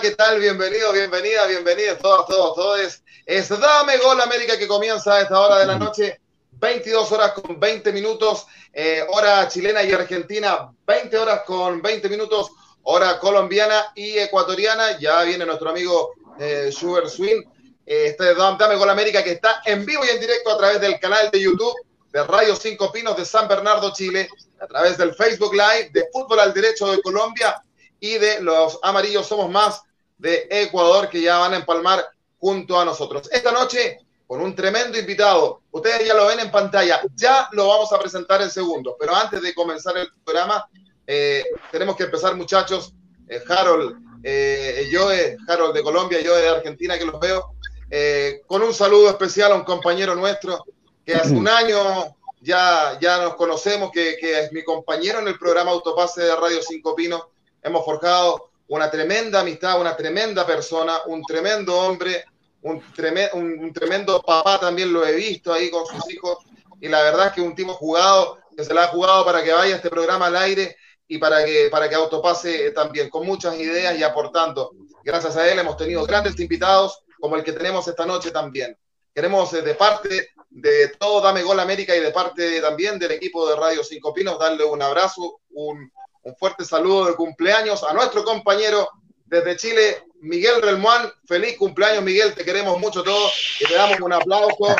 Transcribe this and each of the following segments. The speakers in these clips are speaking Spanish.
¿Qué tal? Bienvenidos, bienvenidas, bienvenidos todos, todos, todos. Es Dame Gol América que comienza a esta hora de la noche, 22 horas con 20 minutos, eh, hora chilena y argentina, 20 horas con 20 minutos, hora colombiana y ecuatoriana. Ya viene nuestro amigo eh, Sugar Swing. Eh, este es Dame Gol América que está en vivo y en directo a través del canal de YouTube de Radio Cinco Pinos de San Bernardo, Chile, a través del Facebook Live de Fútbol al Derecho de Colombia y de los amarillos somos más de Ecuador que ya van a empalmar junto a nosotros. Esta noche con un tremendo invitado. Ustedes ya lo ven en pantalla, ya lo vamos a presentar en segundos, pero antes de comenzar el programa, eh, tenemos que empezar muchachos. Eh, Harold, eh, Joe, Harold de Colombia, yo de Argentina que los veo, eh, con un saludo especial a un compañero nuestro que hace un año ya, ya nos conocemos, que, que es mi compañero en el programa Autopase de Radio Cinco Pinos hemos forjado una tremenda amistad, una tremenda persona, un tremendo hombre, un, tremendo, un, tremendo papá también lo he visto ahí con sus hijos y la verdad es que un tipo jugado, que se la ha jugado para que vaya este programa al aire y para que, para que Autopase también, con muchas ideas y aportando. Gracias a él hemos tenido grandes invitados como el que tenemos esta noche también. Queremos de parte de todo Dame Gol América y de parte también del equipo de Radio Cinco Pinos darle un abrazo, un, un fuerte saludo de cumpleaños a nuestro compañero desde Chile, Miguel Relmuán. Feliz cumpleaños, Miguel. Te queremos mucho todos y te damos un aplauso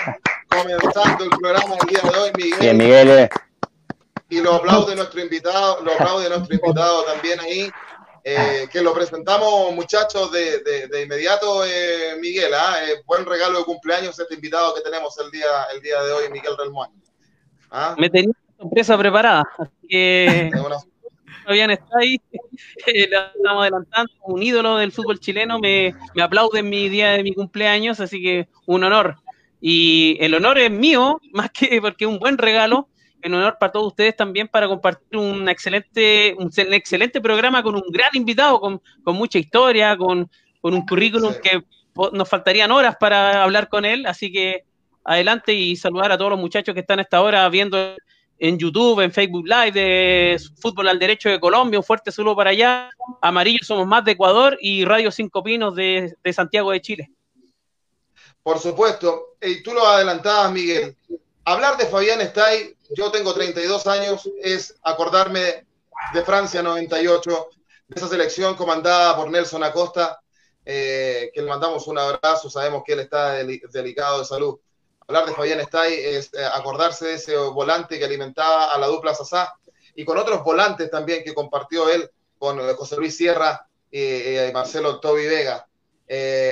comenzando el programa el día de hoy, Miguel. Bien, Miguel. Y lo aplaude nuestro invitado, lo aplaude nuestro invitado también ahí, eh, que lo presentamos, muchachos, de, de, de inmediato, eh, Miguel. ¿ah? buen regalo de cumpleaños este invitado que tenemos el día, el día de hoy, Miguel Relmuán. ¿Ah? Me tenía una sorpresa preparada, así que Fabián está ahí, le estamos adelantando, un ídolo del fútbol chileno, me, me aplaude en mi día de mi cumpleaños, así que un honor. Y el honor es mío, más que porque es un buen regalo, en honor para todos ustedes también para compartir un excelente, un, excelente programa con un gran invitado, con, con mucha historia, con, con un currículum sí. que nos faltarían horas para hablar con él, así que adelante y saludar a todos los muchachos que están a esta hora viendo en YouTube, en Facebook Live de Fútbol al Derecho de Colombia, un fuerte saludo para allá. Amarillo somos más de Ecuador y Radio Cinco Pinos de, de Santiago de Chile. Por supuesto, y tú lo adelantabas, Miguel. Hablar de Fabián Estay, yo tengo 32 años, es acordarme de Francia 98, de esa selección comandada por Nelson Acosta, eh, que le mandamos un abrazo, sabemos que él está del, delicado de salud hablar de Fabián Estay es eh, acordarse de ese volante que alimentaba a la dupla Sasá y con otros volantes también que compartió él con eh, José Luis Sierra y eh, Marcelo Toby Vega.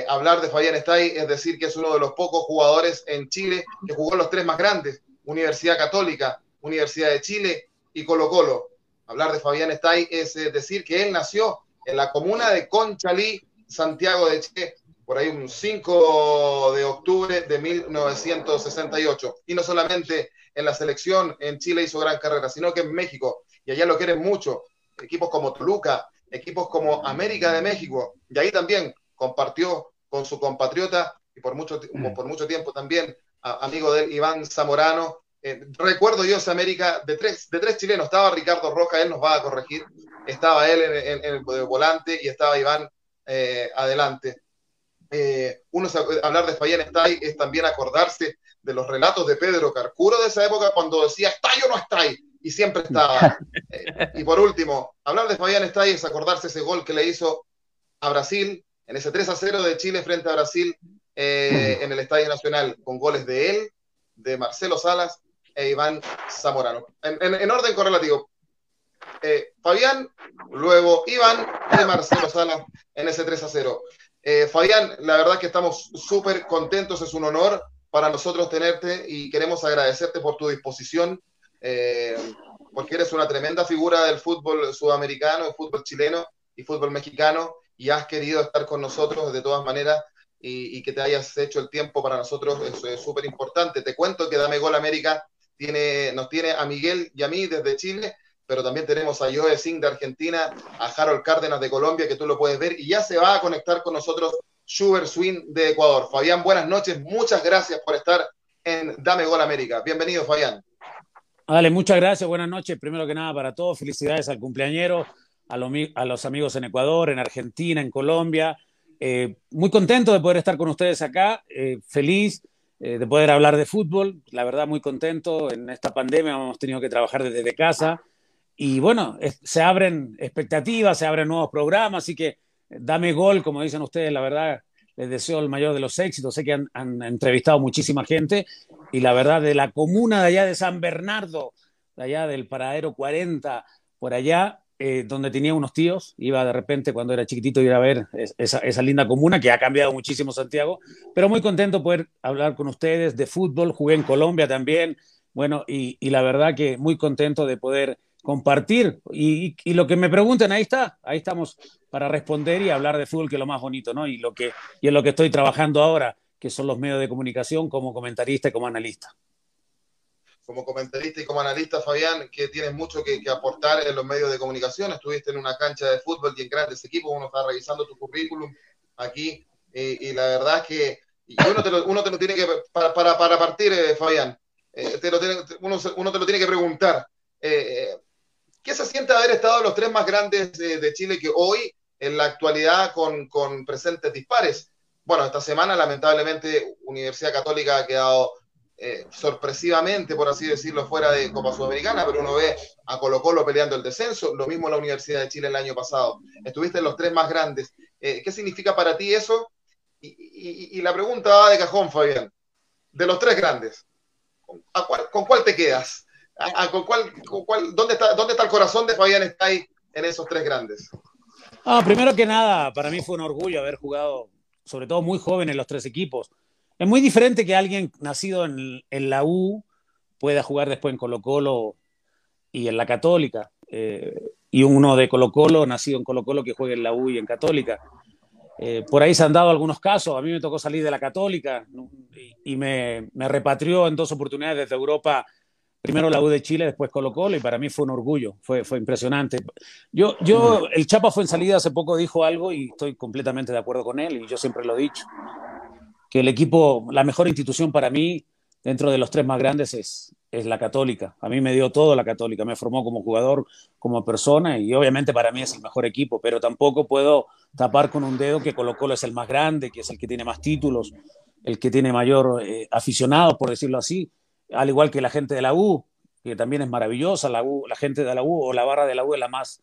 Hablar de Fabián Estay es decir que es uno de los pocos jugadores en Chile que jugó los tres más grandes, Universidad Católica, Universidad de Chile y Colo Colo. Hablar de Fabián Estay es decir que él nació en la comuna de Conchalí, Santiago de Chile, por ahí un 5 de octubre de 1968. Y no solamente en la selección en Chile hizo gran carrera, sino que en México, y allá lo quieren mucho, equipos como Toluca, equipos como América de México, y ahí también compartió con su compatriota y por mucho, por mucho tiempo también a, amigo de él, Iván Zamorano. Eh, recuerdo yo esa América de tres, de tres chilenos, estaba Ricardo Roja, él nos va a corregir, estaba él en, en, en el volante y estaba Iván eh, adelante eh, uno hablar de Fabián Estay es también acordarse de los relatos de Pedro Carcuro de esa época cuando decía está o no está y siempre estaba. Eh, y por último, hablar de Fabián Estay es acordarse ese gol que le hizo a Brasil en ese 3 a 0 de Chile frente a Brasil eh, en el Estadio Nacional, con goles de él, de Marcelo Salas e Iván Zamorano. En, en, en orden correlativo, eh, Fabián, luego Iván y Marcelo Sala en ese 3 a 0. Eh, Fabián, la verdad que estamos súper contentos, es un honor para nosotros tenerte y queremos agradecerte por tu disposición, eh, porque eres una tremenda figura del fútbol sudamericano, fútbol chileno y fútbol mexicano, y has querido estar con nosotros de todas maneras y, que te hayas hecho el tiempo para nosotros es súper importante. Te cuento que Dame Gol América tiene, nos tiene a Miguel y a mí desde Chile, pero también tenemos a Joe Singh de Argentina, a Harold Cárdenas de Colombia, que tú lo puedes ver, y ya se va a conectar con nosotros Schubert Swing de Ecuador. Fabián, buenas noches, muchas gracias por estar en Dame Gol América. Bienvenido, Fabián. Dale, muchas gracias, buenas noches. Primero que nada para todos, felicidades al cumpleañero, a, a los amigos en Ecuador, en Argentina, en Colombia, eh, muy contento de poder estar con ustedes acá, eh, feliz eh, de poder hablar de fútbol, la verdad muy contento. En esta pandemia hemos tenido que trabajar desde casa y bueno, se abren expectativas, se abren nuevos programas, así que dame gol, como dicen ustedes, la verdad les deseo el mayor de los éxitos. Sé que han, entrevistado muchísima gente y la verdad de la comuna de allá de San Bernardo, de allá del paradero 40, por allá, eh, donde tenía unos tíos, iba de repente cuando era chiquitito ir a ver esa, linda comuna que ha cambiado muchísimo Santiago, pero muy contento poder hablar con ustedes de fútbol, jugué en Colombia también, bueno, y la verdad que muy contento de poder compartir y, y, lo que me pregunten, ahí está, ahí estamos para responder y hablar de fútbol, que es lo más bonito, ¿no? Y, lo que, y en lo que estoy trabajando ahora, que son los medios de comunicación como comentarista y como analista como comentarista y como analista, Fabián, que tienes mucho que, aportar en los medios de comunicación. Estuviste en una cancha de fútbol y en grandes equipos. Uno está revisando tu currículum aquí y la verdad es que uno te, lo, uno te lo tiene que, para, para, para partir, eh, Fabián, eh, te lo tiene, uno, uno, te lo tiene que preguntar. Eh, ¿Qué se siente haber estado los tres más grandes de Chile que hoy, en la actualidad, con, con presentes dispares? Bueno, esta semana, lamentablemente, Universidad Católica ha quedado eh, sorpresivamente, por así decirlo, fuera de Copa Sudamericana, pero uno ve a Colo Colo peleando el descenso, lo mismo la Universidad de Chile el año pasado. Estuviste en los tres más grandes. Eh, ¿Qué significa para ti eso? Y, la pregunta va de cajón, Fabián. De los tres grandes, ¿con cuál te quedas? Con cuál, dónde, está, ¿Dónde está el corazón de Fabián está en esos tres grandes? Ah, primero que nada, para mí fue un orgullo haber jugado, sobre todo muy joven, en los tres equipos. Es muy diferente que alguien nacido en, la U pueda jugar después en Colo Colo y en la Católica. Eh, y uno de Colo Colo, nacido en Colo Colo, que juegue en la U y en Católica. Eh, por ahí se han dado algunos casos. A mí me tocó salir de la Católica y, me, repatrió en dos oportunidades desde Europa. Primero la U de Chile, después Colo Colo, y para mí fue un orgullo, fue, fue impresionante. Yo, yo, el Chapa fue en salida hace poco, dijo algo y estoy completamente de acuerdo con él, y yo siempre lo he dicho que el equipo, la mejor institución para mí, dentro de los tres más grandes, es, es la católica. A mí me dio todo la católica, me formó como jugador, como persona y obviamente para mí es el mejor equipo, pero tampoco puedo tapar con un dedo que Colo Colo es el más grande, que es el que tiene más títulos, el que tiene mayor eh, aficionado, por decirlo así, al igual que la gente de la U, que también es maravillosa, la, gente de la U o la barra de la U es la más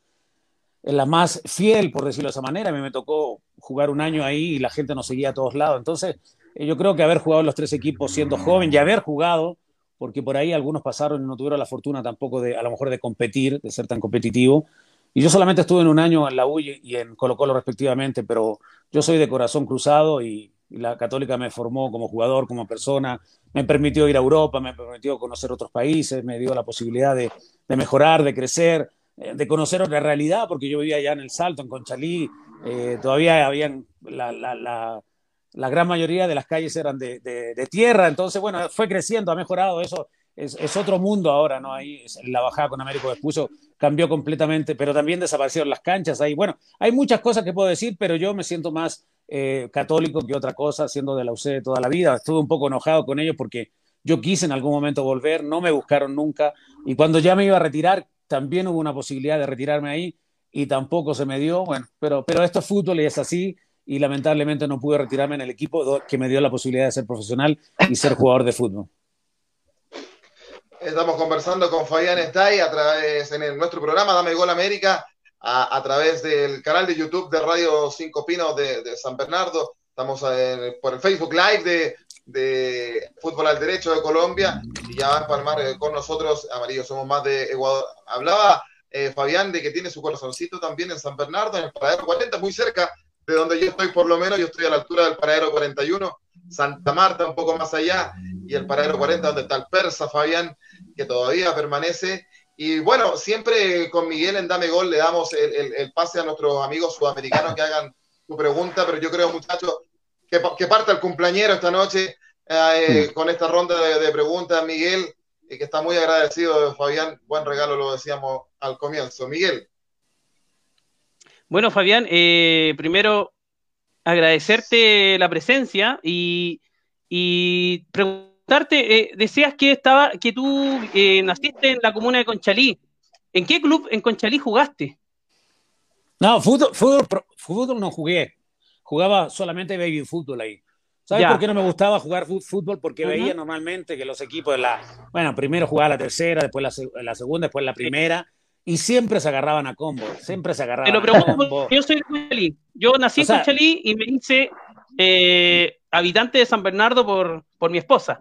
la más fiel, por decirlo de esa manera. A mí me tocó jugar un año ahí y la gente nos seguía a todos lados. Entonces, eh, yo creo que haber jugado los tres equipos siendo joven y haber jugado, porque por ahí algunos pasaron y no tuvieron la fortuna tampoco de, a lo mejor, de competir, de ser tan competitivo. Y yo solamente estuve en un año en la U y en Colo Colo respectivamente, pero yo soy de corazón cruzado y, la Católica me formó como jugador, como persona, me permitió ir a Europa, me permitió conocer otros países, me dio la posibilidad de, mejorar, de crecer eh, de conocer otra realidad, porque yo vivía allá en el Salto, en Conchalí, eh, todavía habían la, la, la, la, gran mayoría de las calles eran de, de, tierra, entonces, bueno, fue creciendo, ha mejorado eso. Es, otro mundo ahora, ¿no? Ahí la bajada con Américo Vespucio cambió completamente, pero también desaparecieron las canchas ahí. Bueno, hay muchas cosas que puedo decir, pero yo me siento más eh, católico que otra cosa, siendo de la UC toda la vida. Estuve un poco enojado con ellos porque yo quise en algún momento volver, no me buscaron nunca, y cuando ya me iba a retirar, también hubo una posibilidad de retirarme ahí y tampoco se me dio. Bueno, pero, pero esto es fútbol y es así y lamentablemente no pude retirarme en el equipo que me dio la posibilidad de ser profesional y ser jugador de fútbol. Estamos conversando con Fabián Estay a través en nuestro programa Dame Gol América a, través del canal de YouTube de Radio Cinco Pinos de, San Bernardo. Estamos por el Facebook Live de, de Fútbol al Derecho de Colombia y ya va a empalmar eh, con nosotros, Amarillo, somos más de Ecuador. Hablaba eh, Fabián, de que tiene su corazoncito también en San Bernardo, en el paradero 40, muy cerca de donde yo estoy por lo menos, yo estoy a la altura del paradero 41, Santa Marta un poco más allá, y el paradero 40 donde está el persa, Fabián, que todavía permanece. Y bueno, siempre con Miguel en Dame Gol le damos el, pase a nuestros amigos sudamericanos que hagan su pregunta, pero yo creo, muchachos, que, que parta el cumpleañero esta noche eh, con esta ronda de, preguntas, Miguel, y que está muy agradecido, Fabián. Buen regalo, lo decíamos al comienzo. Miguel. Bueno, Fabián, eh, primero agradecerte la presencia y, preguntarte, eh, decías que estaba, que tú naciste en la comuna de Conchalí. ¿En qué club en Conchalí jugaste? No, fútbol, fútbol, fútbol no jugué. Jugaba solamente baby fútbol ahí. ¿Sabes por qué no me gustaba jugar fútbol? Porque veía normalmente que los equipos de la. Bueno, primero jugaba la tercera, después la, segunda, después la primera. Y siempre se agarraban a combo. Siempre se agarraban Te lo pregunto, yo soy de Conchalí. Yo nací en Conchalí y me hice eh, habitante de San Bernardo por, por mi esposa.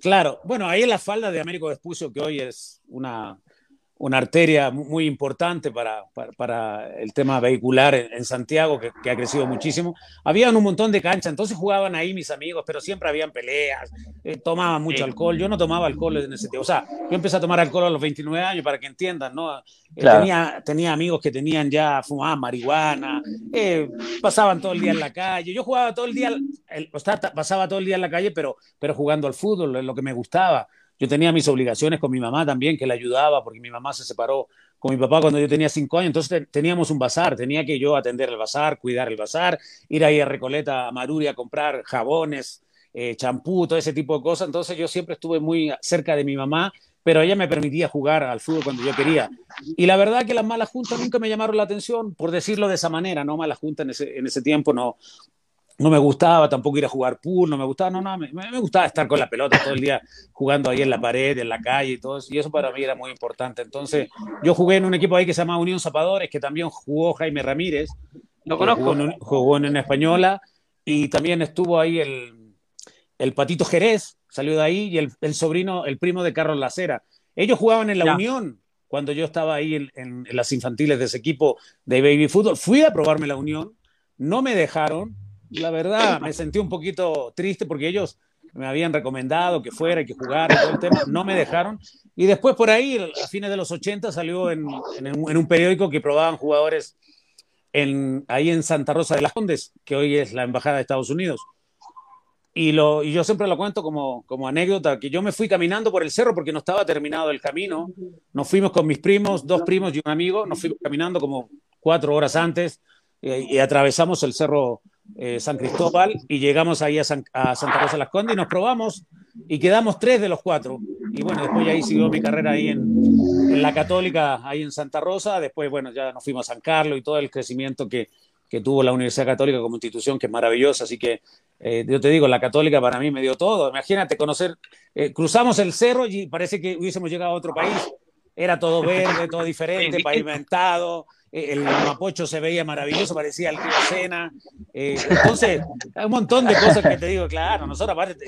Claro, bueno, ahí en la falda de Américo Vespucio, que hoy es una, una arteria muy importante para, para, el tema vehicular en, Santiago, que, ha crecido muchísimo. Habían un montón de canchas, entonces jugaban ahí mis amigos, pero siempre habían peleas, eh, tomaban mucho alcohol. Yo no tomaba alcohol en ese tiempo. O sea, yo empecé a tomar alcohol a los 29 años, para que entiendan, ¿no? Eh, tenía, tenía amigos que tenían ya, fumaban marihuana, eh, pasaban todo el día en la calle. Yo jugaba todo el día, o sea, pasaba todo el día en la calle, pero, pero jugando al fútbol, lo que me gustaba. Yo tenía mis obligaciones con mi mamá también, que la ayudaba, porque mi mamá se separó con mi papá cuando yo tenía cinco años, entonces teníamos un bazar, tenía que yo atender el bazar, cuidar el bazar, ir ahí a Recoleta, a Maruri a comprar jabones, eh, champú, todo ese tipo de cosas, entonces yo siempre estuve muy cerca de mi mamá, pero ella me permitía jugar al fútbol cuando yo quería. Y la verdad que las malas juntas nunca me llamaron la atención, por decirlo de esa manera, no malas juntas en ese, en ese tiempo no, no me gustaba tampoco ir a jugar pool, no me gustaba, no, no, me, me, gustaba estar con la pelota todo el día jugando ahí en la pared, en la calle y todo eso, y eso para mí era muy importante. Entonces, yo jugué en un equipo ahí que se llama Unión Zapadores, que también jugó Jaime Ramírez. Lo conozco. Jugó en, una Española y también estuvo ahí el, el Patito Jerez, salió de ahí, y el, el, sobrino, el primo de Carlos Lacera. Ellos jugaban en la Unión cuando yo estaba ahí en, en las infantiles de ese equipo de baby fútbol. Fui a probarme la Unión, no me dejaron la verdad me sentí un poquito triste porque ellos me habían recomendado que fuera y que jugara el tema, no me dejaron. Y después por ahí, a fines de los 80, salió en, un periódico que probaban jugadores en, ahí en Santa Rosa de las Condes, que hoy es la Embajada de Estados Unidos. Y, yo siempre lo cuento como, como anécdota, que yo me fui caminando por el cerro porque no estaba terminado el camino. Nos fuimos con mis primos, dos primos y un amigo, nos fuimos caminando como cuatro horas antes eh, y atravesamos el cerro eh, San Cristóbal y llegamos ahí a, Santa Rosa las Condes y nos probamos y quedamos tres de los cuatro. Y bueno, después ahí siguió mi carrera ahí en, la Católica, ahí en Santa Rosa. Después, bueno, ya nos fuimos a San Carlos y todo el crecimiento que, que tuvo la Universidad Católica como institución, que es maravillosa. Así que eh, yo te digo, la Católica para mí me dio todo. Imagínate conocer, eh, cruzamos el cerro y parece que hubiésemos llegado a otro país. Era todo verde, todo diferente, pavimentado, el Mapocho se veía maravilloso, parecía el río Sena. Eh, entonces, hay un montón de cosas que te digo, claro, nosotros aparte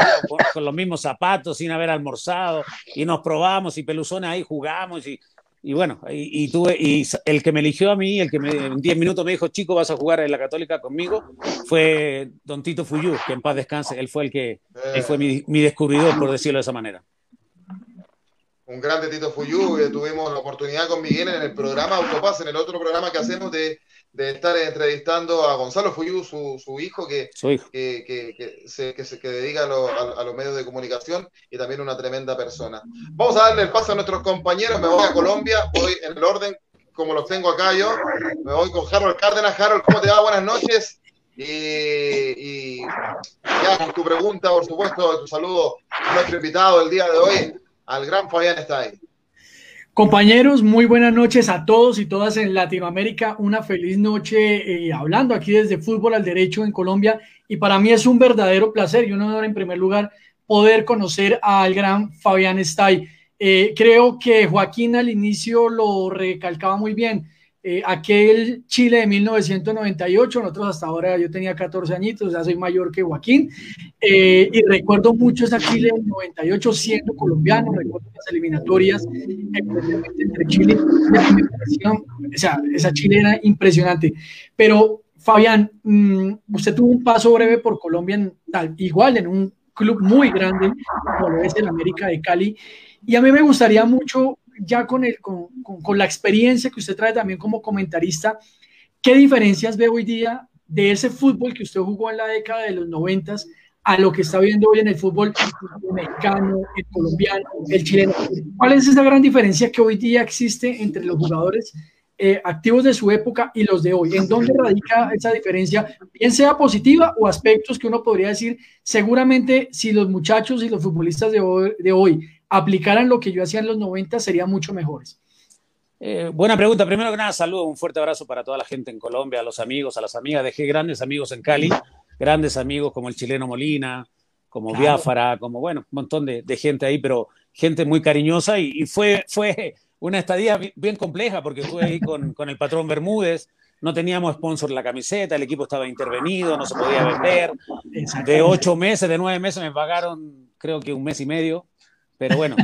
con, los mismos zapatos, sin haber almorzado, y nos probamos, y peluzones ahí jugamos, y, y bueno, y, tuve, y el que me eligió a mí, el que me, en 10 minutos me dijo, chico, vas a jugar en la Católica conmigo, fue Don Tito Fuyú, que en paz descanse, él fue el que, él fue mi descubridor, por decirlo de esa manera un grande Tito Fuyú, que tuvimos la oportunidad con Miguel en el programa Autopaz, en el otro programa que hacemos de, de estar entrevistando a Gonzalo Fuyú, su, su hijo, que, Que, que, se, que, se, que dedica a, a, los medios de comunicación y también una tremenda persona. Vamos a darle el paso a nuestros compañeros, me voy a Colombia, voy en el orden como los tengo acá yo, me voy con Harold Cárdenas. Harold, ¿cómo te va? Buenas noches. Y, y ya con tu pregunta, por supuesto, tu saludo a nuestro invitado del día de hoy, al gran Fabián está. Compañeros, muy buenas noches a todos y todas en Latinoamérica. Una feliz noche eh, hablando aquí desde Fútbol al Derecho en Colombia. Y para mí es un verdadero placer y un honor en primer lugar poder conocer al gran Fabián Stay. Eh, creo que Joaquín al inicio lo recalcaba muy bien. Eh, aquel Chile de 1998, nosotros hasta ahora yo tenía 14 añitos, ya soy mayor que Joaquín, eh, y recuerdo mucho esa Chile del 98 siendo colombiano, recuerdo las eliminatorias entre Chile y esa, esa Chile era impresionante, pero Fabián, mm, usted tuvo un paso breve por Colombia, tal, igual en un club muy grande como lo es el América de Cali, y a mí me gustaría mucho ya con, el, con, con, la experiencia que usted trae también como comentarista, ¿qué diferencias ve hoy día de ese fútbol que usted jugó en la década de los noventas a lo que está viendo hoy en el fútbol mexicano, el colombiano, el chileno? ¿Cuál es esa gran diferencia que hoy día existe entre los jugadores eh, activos de su época y los de hoy? ¿En dónde radica esa diferencia, bien sea positiva o aspectos que uno podría decir, seguramente si los muchachos y los futbolistas de hoy, de hoy aplicaran lo que yo hacía en los 90 serían mucho mejores? Eh, buena pregunta. Primero que nada, saludo, un fuerte abrazo para toda la gente en Colombia, a los amigos, a las amigas. Dejé grandes amigos en Cali, grandes amigos como el chileno Molina, como Biafara, como, bueno, un montón de, gente ahí, pero gente muy cariñosa y, fue, fue una estadía bien compleja porque fue ahí con, con, el patrón Bermúdez. No teníamos sponsor la camiseta, el equipo estaba intervenido, no se podía vender. De ocho meses, de nueve meses me pagaron creo que un mes y medio pero bueno,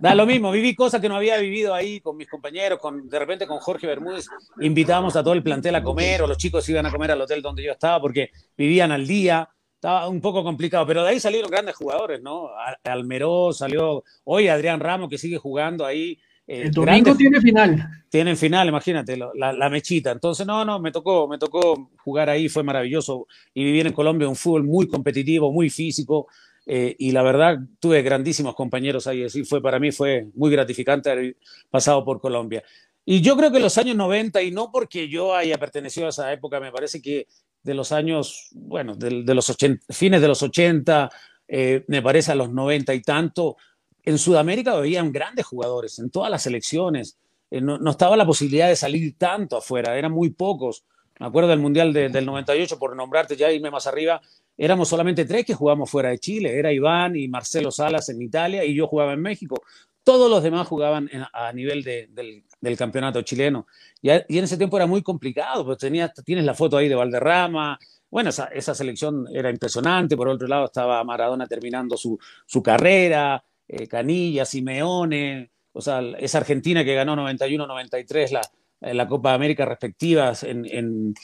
da lo mismo, viví cosas que no había vivido ahí con mis compañeros, con, de repente con Jorge Bermúdez invitábamos a todo el plantel a comer, o los chicos iban a comer al hotel donde yo estaba porque vivían al día, estaba un poco complicado, pero de ahí salieron grandes jugadores, ¿no? Almeró salió, hoy Adrián Ramos que sigue jugando ahí. Eh, el domingo tiene final. Tienen final, imagínate, la, la, mechita. Entonces, no, no, me tocó, me tocó jugar ahí, fue maravilloso. Y vivir en Colombia un fútbol muy competitivo, muy físico, eh, y la verdad, tuve grandísimos compañeros ahí, así fue para mí fue muy gratificante haber pasado por Colombia. Y yo creo que los años 90, y no porque yo haya pertenecido a esa época, me parece que de los años, bueno, de, los fines de los 80, eh, me parece a los 90 y tanto, en Sudamérica habían grandes jugadores, en todas las selecciones. Eh, no, no, estaba la posibilidad de salir tanto afuera, eran muy pocos. Me acuerdo del Mundial del 98, por nombrarte ya, irme más arriba, éramos solamente tres que jugamos fuera de Chile. Era Iván y Marcelo Salas en Italia y yo jugaba en México. Todos los demás jugaban a nivel del, campeonato chileno. Y, en ese tiempo era muy complicado, pues tenía, tienes la foto ahí de Valderrama. Bueno, esa, selección era impresionante. Por otro lado estaba Maradona terminando su, carrera, eh, Canilla, Simeone. O sea, esa Argentina que ganó 91-93 la, la Copa América respectivas en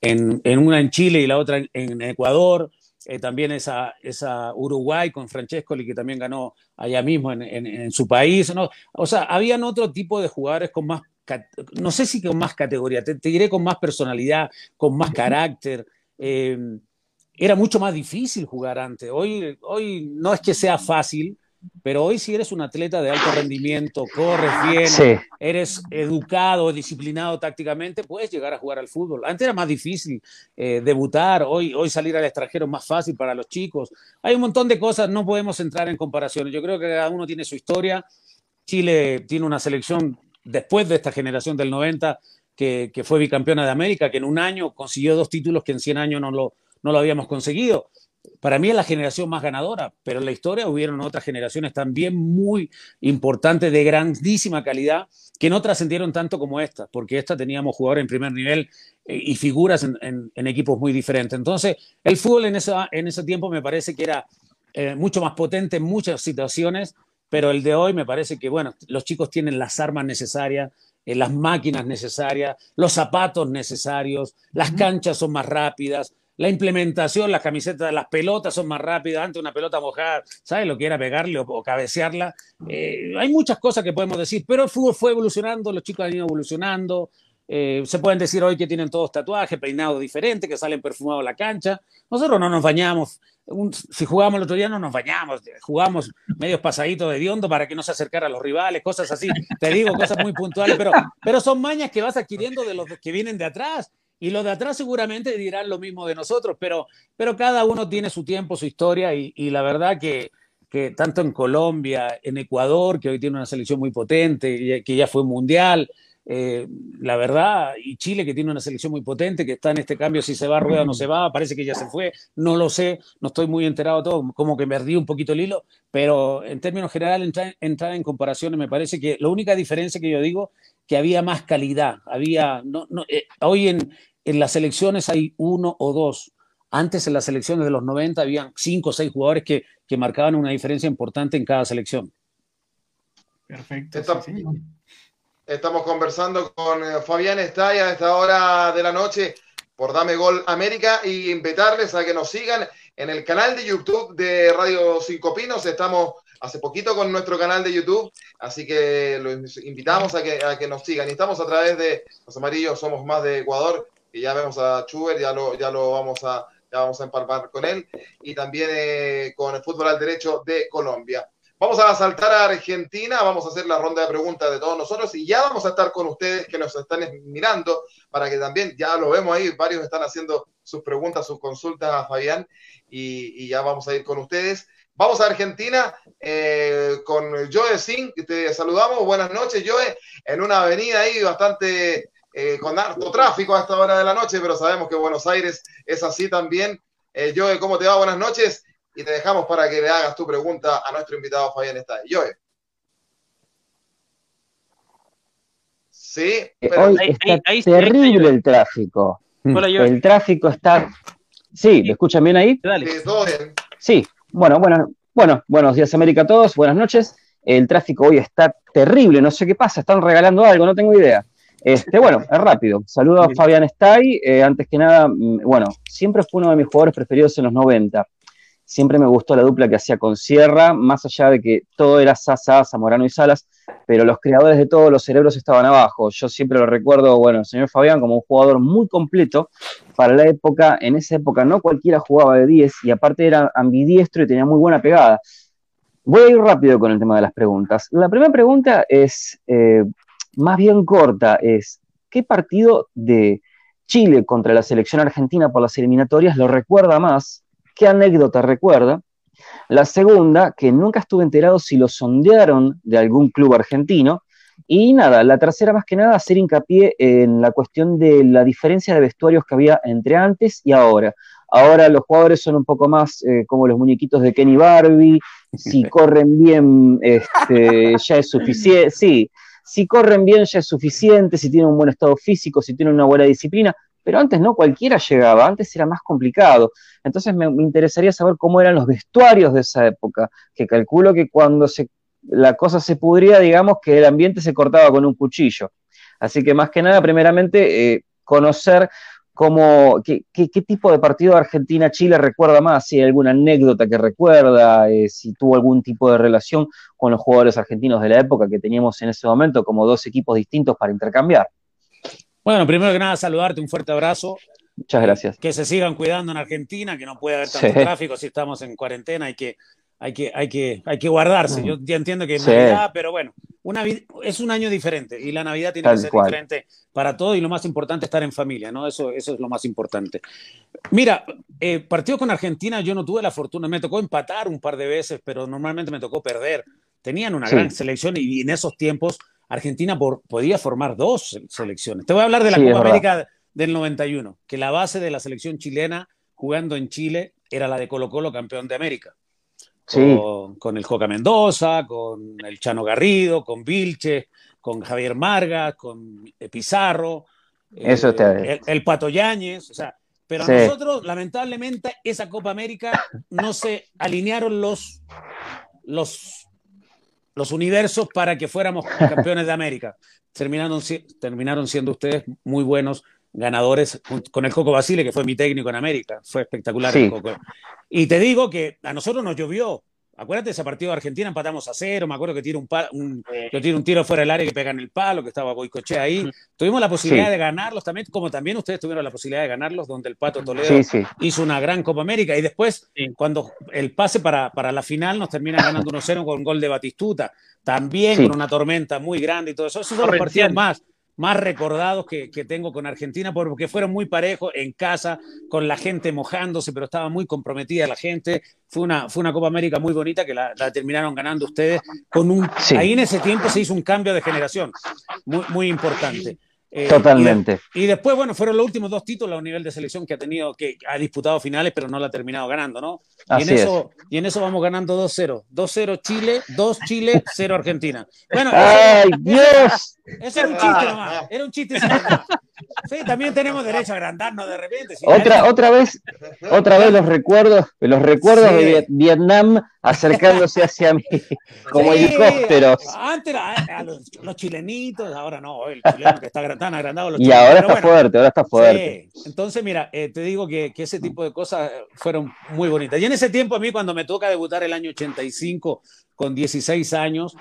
en, una en Chile y la otra en, Ecuador. Eh, también esa, esa Uruguay con Francescoli que también ganó allá mismo en, su país. ¿no? O sea, habían otro tipo de jugadores con más, no sé si con más categoría, te, diré con más personalidad, con más carácter. Eh, era mucho más difícil jugar antes. Hoy, hoy no es que sea fácil, pero hoy si eres un atleta de alto rendimiento, corres bien, eres educado, disciplinado tácticamente, puedes llegar a jugar al fútbol. Antes era más difícil eh, debutar, hoy, hoy salir al extranjero es más fácil para los chicos. Hay un montón de cosas, no podemos entrar en comparaciones. Yo creo que cada uno tiene su historia. Chile tiene una selección después de esta generación del 90 que, que fue bicampeona de América, que en un año consiguió dos títulos que en 100 años no lo, no lo habíamos conseguido para mí es la generación más ganadora, pero en la historia hubieron otras generaciones también muy importantes, de grandísima calidad, que no trascendieron tanto como esta, porque esta teníamos jugadores en primer nivel eh, y figuras en, equipos muy diferentes. Entonces, el fútbol en, en ese tiempo me parece que era eh, mucho más potente en muchas situaciones, pero el de hoy me parece que, bueno, los chicos tienen las armas necesarias, eh, las máquinas necesarias, los zapatos necesarios, las canchas son más rápidas, la implementación, las camisetas, las pelotas son más rápidas. Antes una pelota mojada, ¿sabes lo que era pegarle o, cabecearla? Eh, hay muchas cosas que podemos decir, pero el fútbol fue evolucionando, los chicos han ido evolucionando. Eh, se pueden decir hoy que tienen todos tatuajes, peinados diferentes, que salen perfumados a la cancha. Nosotros no nos bañamos. si jugamos el otro día, no nos bañamos. Jugamos medios pasaditos de diondo para que no se acercara a los rivales, cosas así. Te digo, cosas muy puntuales, pero, pero son mañas que vas adquiriendo de los que vienen de atrás. Y los de atrás seguramente dirán lo mismo de nosotros, pero, pero cada uno tiene su tiempo, su historia, y, la verdad que, que, tanto en Colombia, en Ecuador, que hoy tiene una selección muy potente, que ya fue mundial, eh, la verdad, y Chile que tiene una selección muy potente, que está en este cambio, si se va rueda o no se va, parece que ya se fue, no lo sé, no estoy muy enterado de todo, como que perdí un poquito el hilo, pero en términos generales, entrar, en comparaciones, me parece que la única diferencia que yo digo, que había más calidad, había, no, no, eh, hoy en, en las selecciones hay uno o dos, antes en las selecciones de los 90 habían cinco o seis jugadores que, que marcaban una diferencia importante en cada selección. Perfecto. Estamos conversando con eh, Fabián Estaya a esta hora de la noche por Dame Gol América y invitarles a que nos sigan en el canal de YouTube de Radio Cinco Pinos. Estamos hace poquito con nuestro canal de YouTube, así que los invitamos a que, a que nos sigan. Y estamos a través de Los Amarillos, somos más de Ecuador, y ya vemos a Chuber, ya lo, ya lo vamos a, ya vamos a empalmar con él, y también eh, con el fútbol al derecho de Colombia. Vamos a saltar a Argentina, vamos a hacer la ronda de preguntas de todos nosotros y ya vamos a estar con ustedes que nos están mirando para que también, ya lo vemos ahí, varios están haciendo sus preguntas, sus consultas a Fabián y, ya vamos a ir con ustedes. Vamos a Argentina eh, con Joe Singh, te saludamos, buenas noches Joe, en una avenida ahí bastante eh, con harto tráfico a esta hora de la noche, pero sabemos que Buenos Aires es así también. Eh, Joe, ¿cómo te va? Buenas noches y te dejamos para que le hagas tu pregunta a nuestro invitado Fabián Estay. Joe. Sí, eh, hoy está terrible el tráfico. el tráfico está. Sí, ¿me escuchan bien ahí? Sí, todo bien. Sí, bueno, bueno, bueno, buenos días América a todos, buenas noches. El tráfico hoy está terrible, no sé qué pasa, están regalando algo, no tengo idea. Este, bueno, es rápido. Saludo a Fabián Stay. Eh, antes que nada, mm, bueno, siempre fue uno de mis jugadores preferidos en los 90 siempre me gustó la dupla que hacía con Sierra, más allá de que todo era Sasa, Zamorano y Salas, pero los creadores de todos los cerebros estaban abajo. Yo siempre lo recuerdo, bueno, el señor Fabián como un jugador muy completo para la época, en esa época no cualquiera jugaba de 10 y aparte era ambidiestro y tenía muy buena pegada. Voy a ir rápido con el tema de las preguntas. La primera pregunta es eh, más bien corta, es ¿qué partido de Chile contra la selección argentina por las eliminatorias lo recuerda más qué anécdota recuerda. La segunda, que nunca estuve enterado si lo sondearon de algún club argentino. Y nada, la tercera más que nada, hacer hincapié en la cuestión de la diferencia de vestuarios que había entre antes y ahora. Ahora los jugadores son un poco más eh, como los muñequitos de Kenny Barbie, si corren bien este, ya es suficiente, sí, si corren bien ya es suficiente, si tienen un buen estado físico, si tienen una buena disciplina, pero antes no cualquiera llegaba, antes era más complicado. Entonces me, interesaría saber cómo eran los vestuarios de esa época, que calculo que cuando se, la cosa se pudría, digamos que el ambiente se cortaba con un cuchillo. Así que más que nada, primeramente, eh, conocer cómo, qué, tipo de partido Argentina-Chile recuerda más, si hay alguna anécdota que recuerda, eh, si tuvo algún tipo de relación con los jugadores argentinos de la época que teníamos en ese momento como dos equipos distintos para intercambiar. Bueno, primero que nada, saludarte, un fuerte abrazo. Muchas gracias. Que se sigan cuidando en Argentina, que no puede haber tanto tráfico si estamos en cuarentena, hay que, hay que, hay que, hay que guardarse. Yo ya entiendo que es Navidad, pero bueno, una, es un año diferente y la Navidad tiene que ser diferente para todo y lo más importante es estar en familia, ¿no? Eso, eso es lo más importante. Mira, eh, partido con Argentina yo no tuve la fortuna, me tocó empatar un par de veces, pero normalmente me tocó perder. Tenían una gran selección y en esos tiempos Argentina podía formar dos selecciones. Te voy a hablar de la Copa América del 91, que la base de la selección chilena jugando en Chile era la de Colo Colo, campeón de América. Con, el Joca Mendoza, con el Chano Garrido, con Vilche, con Javier Marga, con Pizarro, Eso eh, el, Pato Yáñez, o sea, pero a nosotros, lamentablemente, esa Copa América no se alinearon los, los los universos para que fuéramos campeones de América. Terminaron, terminaron siendo ustedes muy buenos ganadores con el Coco Basile, que fue mi técnico en América. Fue espectacular el Coco. Y te digo que a nosotros nos llovió. Acuérdate ese partido de Argentina, empatamos a cero. Me acuerdo que tiro un, un, yo tiro un tiro fuera del área que pega en el palo, que estaba Boicoche ahí. Tuvimos la posibilidad de ganarlos también, como también ustedes tuvieron la posibilidad de ganarlos, donde el Pato Toledo hizo una gran Copa América. Y después, cuando el pase para, para la final, nos termina ganando 1-0 con un gol de Batistuta. También con una tormenta muy grande y todo eso. Esos son los partidos más más recordados que, tengo con Argentina, porque fueron muy parejos en casa, con la gente mojándose, pero estaba muy comprometida la gente. Fue una, fue una Copa América muy bonita que la, terminaron ganando ustedes. Con un, Ahí en ese tiempo se hizo un cambio de generación. muy, muy importante. Eh, Totalmente. Y, después, bueno, fueron los últimos dos títulos a nivel de selección que ha tenido, que ha disputado finales, pero no la ha terminado ganando, ¿no? Y en, eso, y en eso vamos ganando 2-0. 2-0 Chile, 2 Chile, 0 Argentina. Bueno, ¡Ay, Dios! Eso era un chiste nomás, era un chiste. Sí, también tenemos derecho a agrandarnos de repente. otra, otra vez, otra vez los recuerdos, los recuerdos de Vietnam acercándose hacia mí como helicópteros. Antes era, los, chilenitos, ahora no, el chileno que está tan agrandado. y ahora está fuerte, ahora está fuerte. Entonces, mira, eh, te digo que, que, ese tipo de cosas fueron muy bonitas. Y en ese tiempo, a mí, cuando me toca debutar el año 85 con 16 años,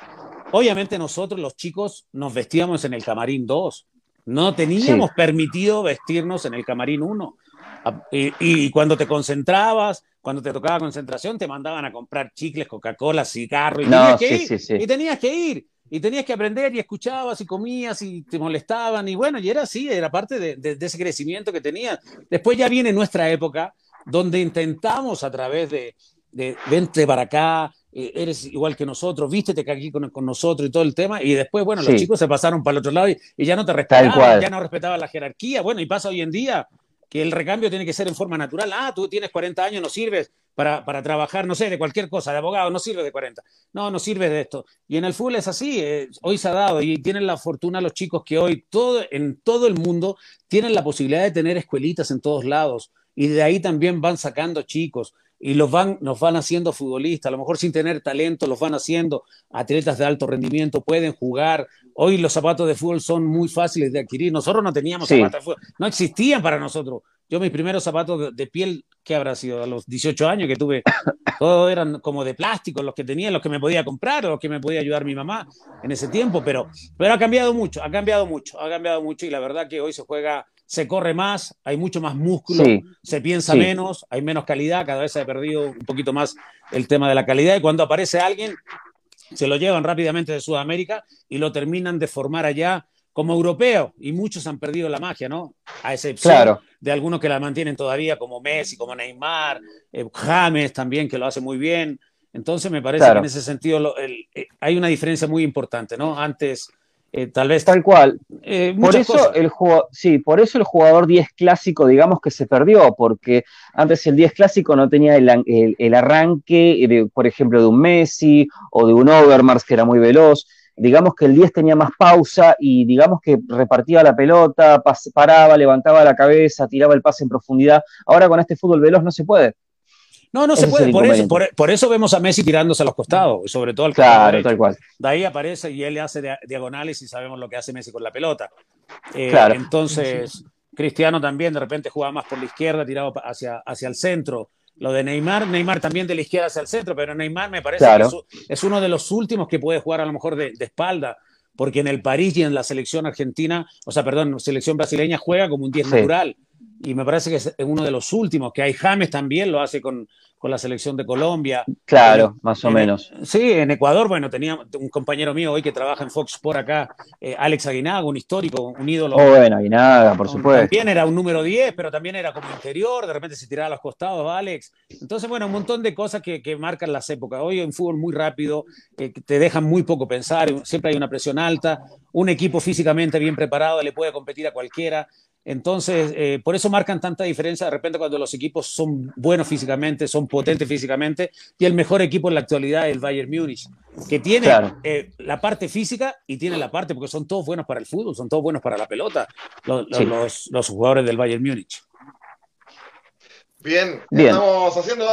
obviamente nosotros, los chicos, nos vestíamos en el camarín 2. No teníamos permitido vestirnos en el camarín 1. Ah, y, cuando te concentrabas, cuando te tocaba concentración, te mandaban a comprar chicles, Coca-Cola, cigarro, y tenías que ir. y tenías que ir. Y tenías que aprender y escuchabas y comías y te molestaban. Y bueno, y era así, era parte de, ese crecimiento que tenías. Después ya viene nuestra época, donde intentamos a través de, de vente para acá, eres igual que nosotros, vístete que aquí con, nosotros y todo el tema, y después, bueno, los chicos se pasaron para el otro lado y, ya no te respetaban, ya no respetaban la jerarquía, bueno, y pasa hoy en día que el recambio tiene que ser en forma natural, ah, tú tienes 40 años, no sirves para, para trabajar, no sé, de cualquier cosa, de abogado, no sirve de 40, no, no sirve de esto, y en el fútbol es así, eh, hoy se ha dado, y tienen la fortuna los chicos que hoy todo, en todo el mundo tienen la posibilidad de tener escuelitas en todos lados, y de ahí también van sacando chicos, y los van, nos van haciendo futbolistas, a lo mejor sin tener talento, los van haciendo atletas de alto rendimiento, pueden jugar. Hoy los zapatos de fútbol son muy fáciles de adquirir. Nosotros no teníamos zapatos de fútbol, no existían para nosotros. Yo mis primeros zapatos de, piel, ¿qué habrá sido? A los 18 años que tuve, todos eran como de plástico, los que tenía, los que me podía comprar los que me podía ayudar mi mamá en ese tiempo, pero, pero ha cambiado mucho, ha cambiado mucho, ha cambiado mucho y la verdad que hoy se juega se corre más, hay mucho más músculo, se piensa menos, hay menos calidad, cada vez se ha perdido un poquito más el tema de la calidad y cuando aparece alguien se lo llevan rápidamente de Sudamérica y lo terminan de formar allá como europeo y muchos han perdido la magia, ¿no? A excepción de algunos que la mantienen todavía como Messi, como Neymar, eh, James también que lo hace muy bien. Entonces me parece que en ese sentido eh, hay una diferencia muy importante, ¿no? Antes eh, tal vez. Tal cual. Eh, por eso el sí, por eso el jugador 10 clásico, digamos que se perdió, porque antes el 10 clásico no tenía el, arranque, por ejemplo, de un Messi o de un Overmars que era muy veloz. Digamos que el 10 tenía más pausa y digamos que repartía la pelota, paraba, levantaba la cabeza, tiraba el pase en profundidad. Ahora con este fútbol veloz no se puede. No, no se puede. Por eso, por, eso, vemos a Messi tirándose a los costados, sobre todo al Claro, tal cual. De ahí aparece y él le hace diagonales y sabemos lo que hace Messi con la pelota. Eh, claro. Entonces, Cristiano también de repente jugaba más por la izquierda, tirado hacia, hacia el centro. Lo de Neymar, Neymar también de la izquierda hacia el centro, pero Neymar me parece que es, uno de los últimos que puede jugar a lo mejor de, de espalda porque en el París y en la selección argentina, o sea, perdón, selección brasileña juega como un 10 natural y me parece que es uno de los últimos, que hay James también lo hace con, con la selección de Colombia. Claro, más o menos. Sí, en Ecuador, bueno, tenía un compañero mío hoy que trabaja en Fox por acá, eh, Alex Aguinaga, un histórico, un ídolo. Oh, bueno, Aguinaga, por supuesto. También era un número 10, pero también era como interior, de repente se tiraba a los costados, Alex. Entonces, bueno, un montón de cosas que, que marcan las épocas. Hoy en fútbol muy rápido, eh, te dejan muy poco pensar, siempre hay una presión alta, un equipo físicamente bien preparado le puede competir a cualquiera. Entonces, eh, por eso marcan tanta diferencia de repente cuando los equipos son buenos físicamente, son potentes físicamente, y el mejor equipo en la actualidad es el Bayern Múnich, que tiene eh, la parte física y tiene la parte, porque son todos buenos para el fútbol, son todos buenos para la pelota, los, jugadores del Bayern Múnich. Bien, Estamos, haciendo,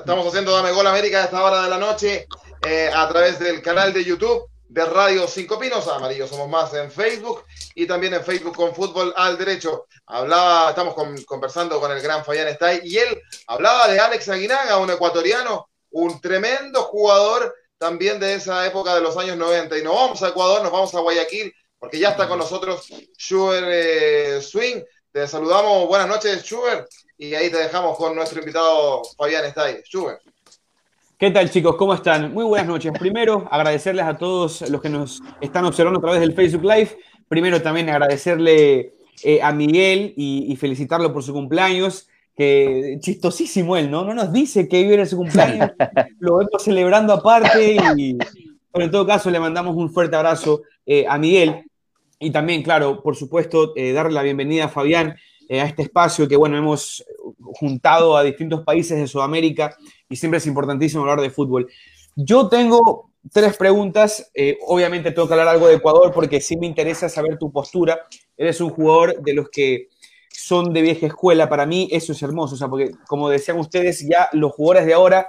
estamos haciendo Dame Gol América a esta hora de la noche eh, a través del canal de YouTube de Radio Cinco Pinos, Amarillo Somos Más en Facebook y también en Facebook con Fútbol al Derecho. Hablaba, estamos conversando con el gran Fabián Stay y él hablaba de Alex Aguinaga, un ecuatoriano, un tremendo jugador también de esa época de los años 90. Y nos vamos a Ecuador, nos vamos a Guayaquil, porque ya está con nosotros Schubert eh, Swing. Te saludamos, buenas noches Schubert, y ahí te dejamos con nuestro invitado Fabián Stay. Schubert. ¿Qué tal chicos? ¿Cómo están? Muy buenas noches. Primero, agradecerles a todos los que nos están observando a través del Facebook Live. Primero también agradecerle eh, a Miguel y, felicitarlo por su cumpleaños, que chistosísimo él, ¿no? No nos dice que viene su cumpleaños, lo vemos celebrando aparte y, en todo caso le mandamos un fuerte abrazo eh, a Miguel. y también, claro, por supuesto, eh, darle la bienvenida a Fabián eh, a este espacio que, bueno, hemos juntado a distintos países de Sudamérica y siempre es importantísimo hablar de fútbol. Yo tengo tres preguntas. Eh, obviamente tengo que hablar algo de Ecuador porque sí me interesa saber tu postura. Eres un jugador de los que son de vieja escuela. Para mí eso es hermoso. O sea, porque como decían ustedes, ya los jugadores de ahora,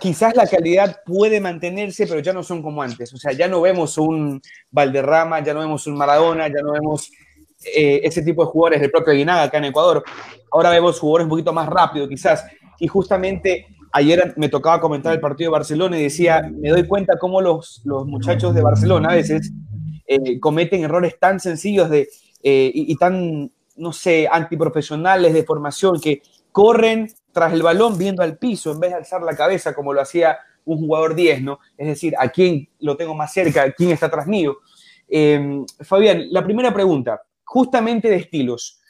quizás la calidad puede mantenerse, pero ya no son como antes. O sea, ya no vemos un Valderrama, ya no vemos un Maradona, ya no vemos eh, ese tipo de jugadores del propio Aguinaga acá en Ecuador. Ahora vemos jugadores un poquito más rápido, quizás. Y justamente ayer me tocaba comentar el partido de Barcelona y decía, me doy cuenta cómo los, los muchachos de Barcelona a veces eh, cometen errores tan sencillos de, eh, y, tan, no sé, antiprofesionales de formación, que corren tras el balón viendo al piso en vez de alzar la cabeza como lo hacía un jugador 10, ¿no? Es decir, a quién lo tengo más cerca, quién está tras mío. Em, Fabián, la primera pregunta, justamente de estilos.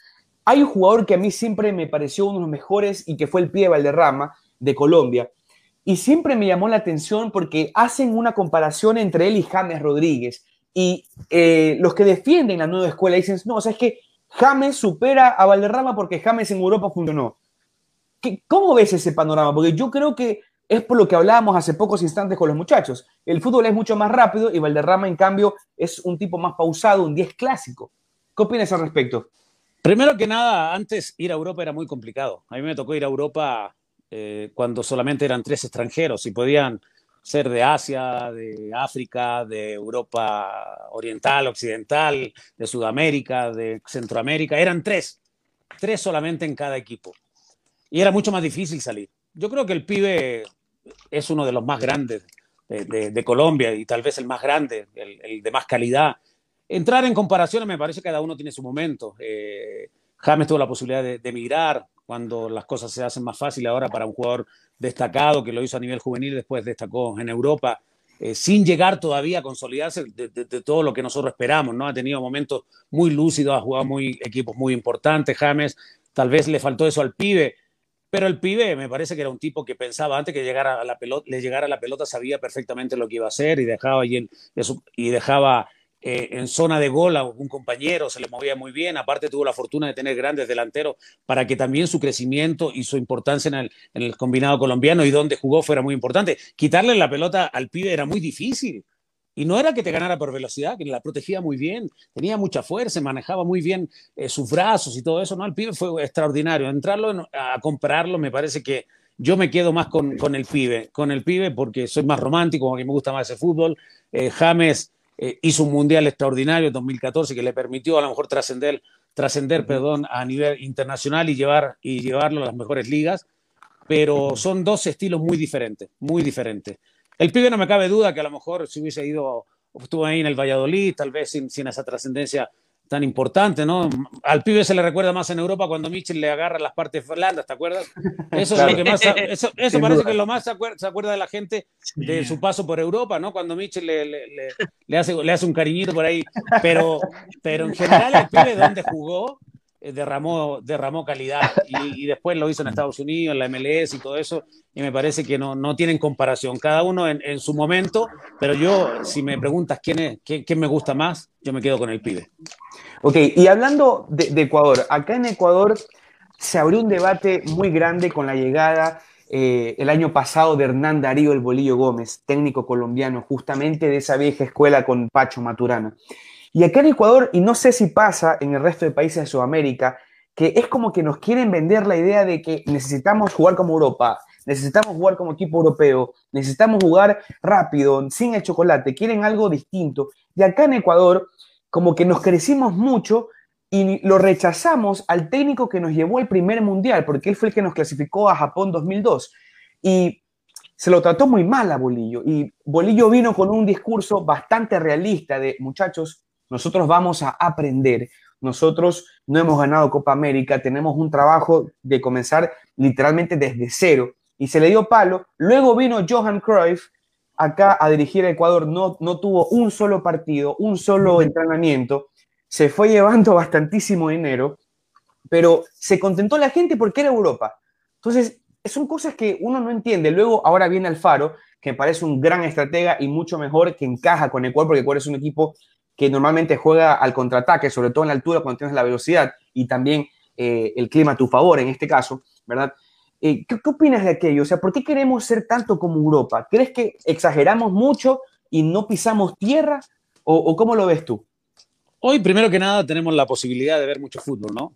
Hay un jugador que a mí siempre me pareció uno de los mejores y que fue el pie de Valderrama, de Colombia. Y siempre me llamó la atención porque hacen una comparación entre él y James Rodríguez. Y eh, los que defienden la nueva escuela dicen, no, o sea, es que James supera a Valderrama porque James en Europa funcionó. ¿Qué, ¿Cómo ves ese panorama? Porque yo creo que es por lo que hablábamos hace pocos instantes con los muchachos. El fútbol es mucho más rápido y Valderrama, en cambio, es un tipo más pausado, un 10 clásico. ¿Qué opinas al respecto? Primero que nada, antes ir a Europa era muy complicado. A mí me tocó ir a Europa eh, cuando solamente eran tres extranjeros y podían ser de Asia, de África, de Europa Oriental, Occidental, de Sudamérica, de Centroamérica. Eran tres, tres solamente en cada equipo. Y era mucho más difícil salir. Yo creo que el pibe es uno de los más grandes de, Colombia y tal vez el más grande, el, de más calidad. Entrar en comparaciones me parece que cada uno tiene su momento. Eh, James tuvo la posibilidad de, de emigrar, cuando las cosas se hacen más fáciles ahora para un jugador destacado que lo hizo a nivel juvenil, después destacó en Europa, eh, sin llegar todavía a consolidarse de, todo lo que nosotros esperamos, ¿no? Ha tenido momentos muy lúcidos, ha jugado muy equipos muy importantes, James, tal vez le faltó eso al pibe, pero el pibe me parece que era un tipo que pensaba antes que llegara a la pelota, le llegara la pelota, sabía perfectamente lo que iba a hacer y dejaba, y, y dejaba eh, en zona de gol a un compañero, se le movía muy bien, aparte tuvo la fortuna de tener grandes delanteros para que también su crecimiento y su importancia en el, combinado colombiano y donde jugó fuera muy importante. Quitarle la pelota al pibe era muy difícil. Y no era que te ganara por velocidad, que la protegía muy bien, tenía mucha fuerza, manejaba muy bien eh, sus brazos y todo eso, ¿no? El pibe fue extraordinario. Entrarlo a comprarlo, me parece que yo me quedo más con, con, el pibe, con el pibe porque soy más romántico, porque me gusta más ese fútbol. Eh, James eh, hizo un mundial extraordinario en 2014 que le permitió a lo mejor trascender, trascender, perdón, a nivel internacional y, llevar, y llevarlo a las mejores ligas, pero son dos estilos muy diferentes, muy diferentes. El pibe no me cabe duda que a lo mejor si hubiese ido, estuvo ahí en el Valladolid, tal vez sin, sin esa trascendencia tan importante, ¿no? Al pibe se le recuerda más en Europa cuando Mitchell le agarra las partes blandas, ¿te acuerdas? Eso es lo que más, eso, eso parece que lo más se acuerda, de la gente de su paso por Europa, ¿no? Cuando Mitchell le, le, le, hace, le hace un cariñito por ahí, pero, pero en general el pibe donde jugó derramó, derramó calidad y, después lo hizo en Estados Unidos, en la MLS y todo eso, y me parece que no, no tienen comparación, cada uno en, en, su momento, pero yo, si me preguntas quién, es, quién, me gusta más, yo me quedo con el pibe. Ok, y hablando de, de, Ecuador, acá en Ecuador se abrió un debate muy grande con la llegada eh, el año pasado de Hernán Darío El Bolillo Gómez, técnico colombiano, justamente de esa vieja escuela con Pacho Maturana. Y acá en Ecuador, y no sé si pasa en el resto de países de Sudamérica, que es como que nos quieren vender la idea de que necesitamos jugar como Europa, necesitamos jugar como equipo europeo, necesitamos jugar rápido, sin el chocolate, quieren algo distinto. Y acá en Ecuador, como que nos crecimos mucho y lo rechazamos al técnico que nos llevó al primer mundial, porque él fue el que nos clasificó a Japón 2002. Y se lo trató muy mal a Bolillo. Y Bolillo vino con un discurso bastante realista de, muchachos, nosotros vamos a aprender. Nosotros no hemos ganado Copa América, tenemos un trabajo de comenzar literalmente desde cero. Y se le dio palo. Luego vino Johan Cruyff acá a dirigir a Ecuador. No, no tuvo un solo partido, un solo entrenamiento. Se fue llevando bastantísimo dinero, pero se contentó la gente porque era Europa. Entonces, son cosas que uno no entiende. Luego, ahora viene Alfaro, que me parece un gran estratega y mucho mejor que encaja con Ecuador, porque Ecuador es un equipo que normalmente juega al contraataque, sobre todo en la altura cuando tienes la velocidad y también eh, el clima a tu favor en este caso, ¿verdad? Eh, ¿qué, opinas de aquello? O sea, ¿por qué queremos ser tanto como Europa? ¿Crees que exageramos mucho y no pisamos tierra? ¿O, cómo lo ves tú? Hoy, primero que nada, tenemos la posibilidad de ver mucho fútbol, ¿no?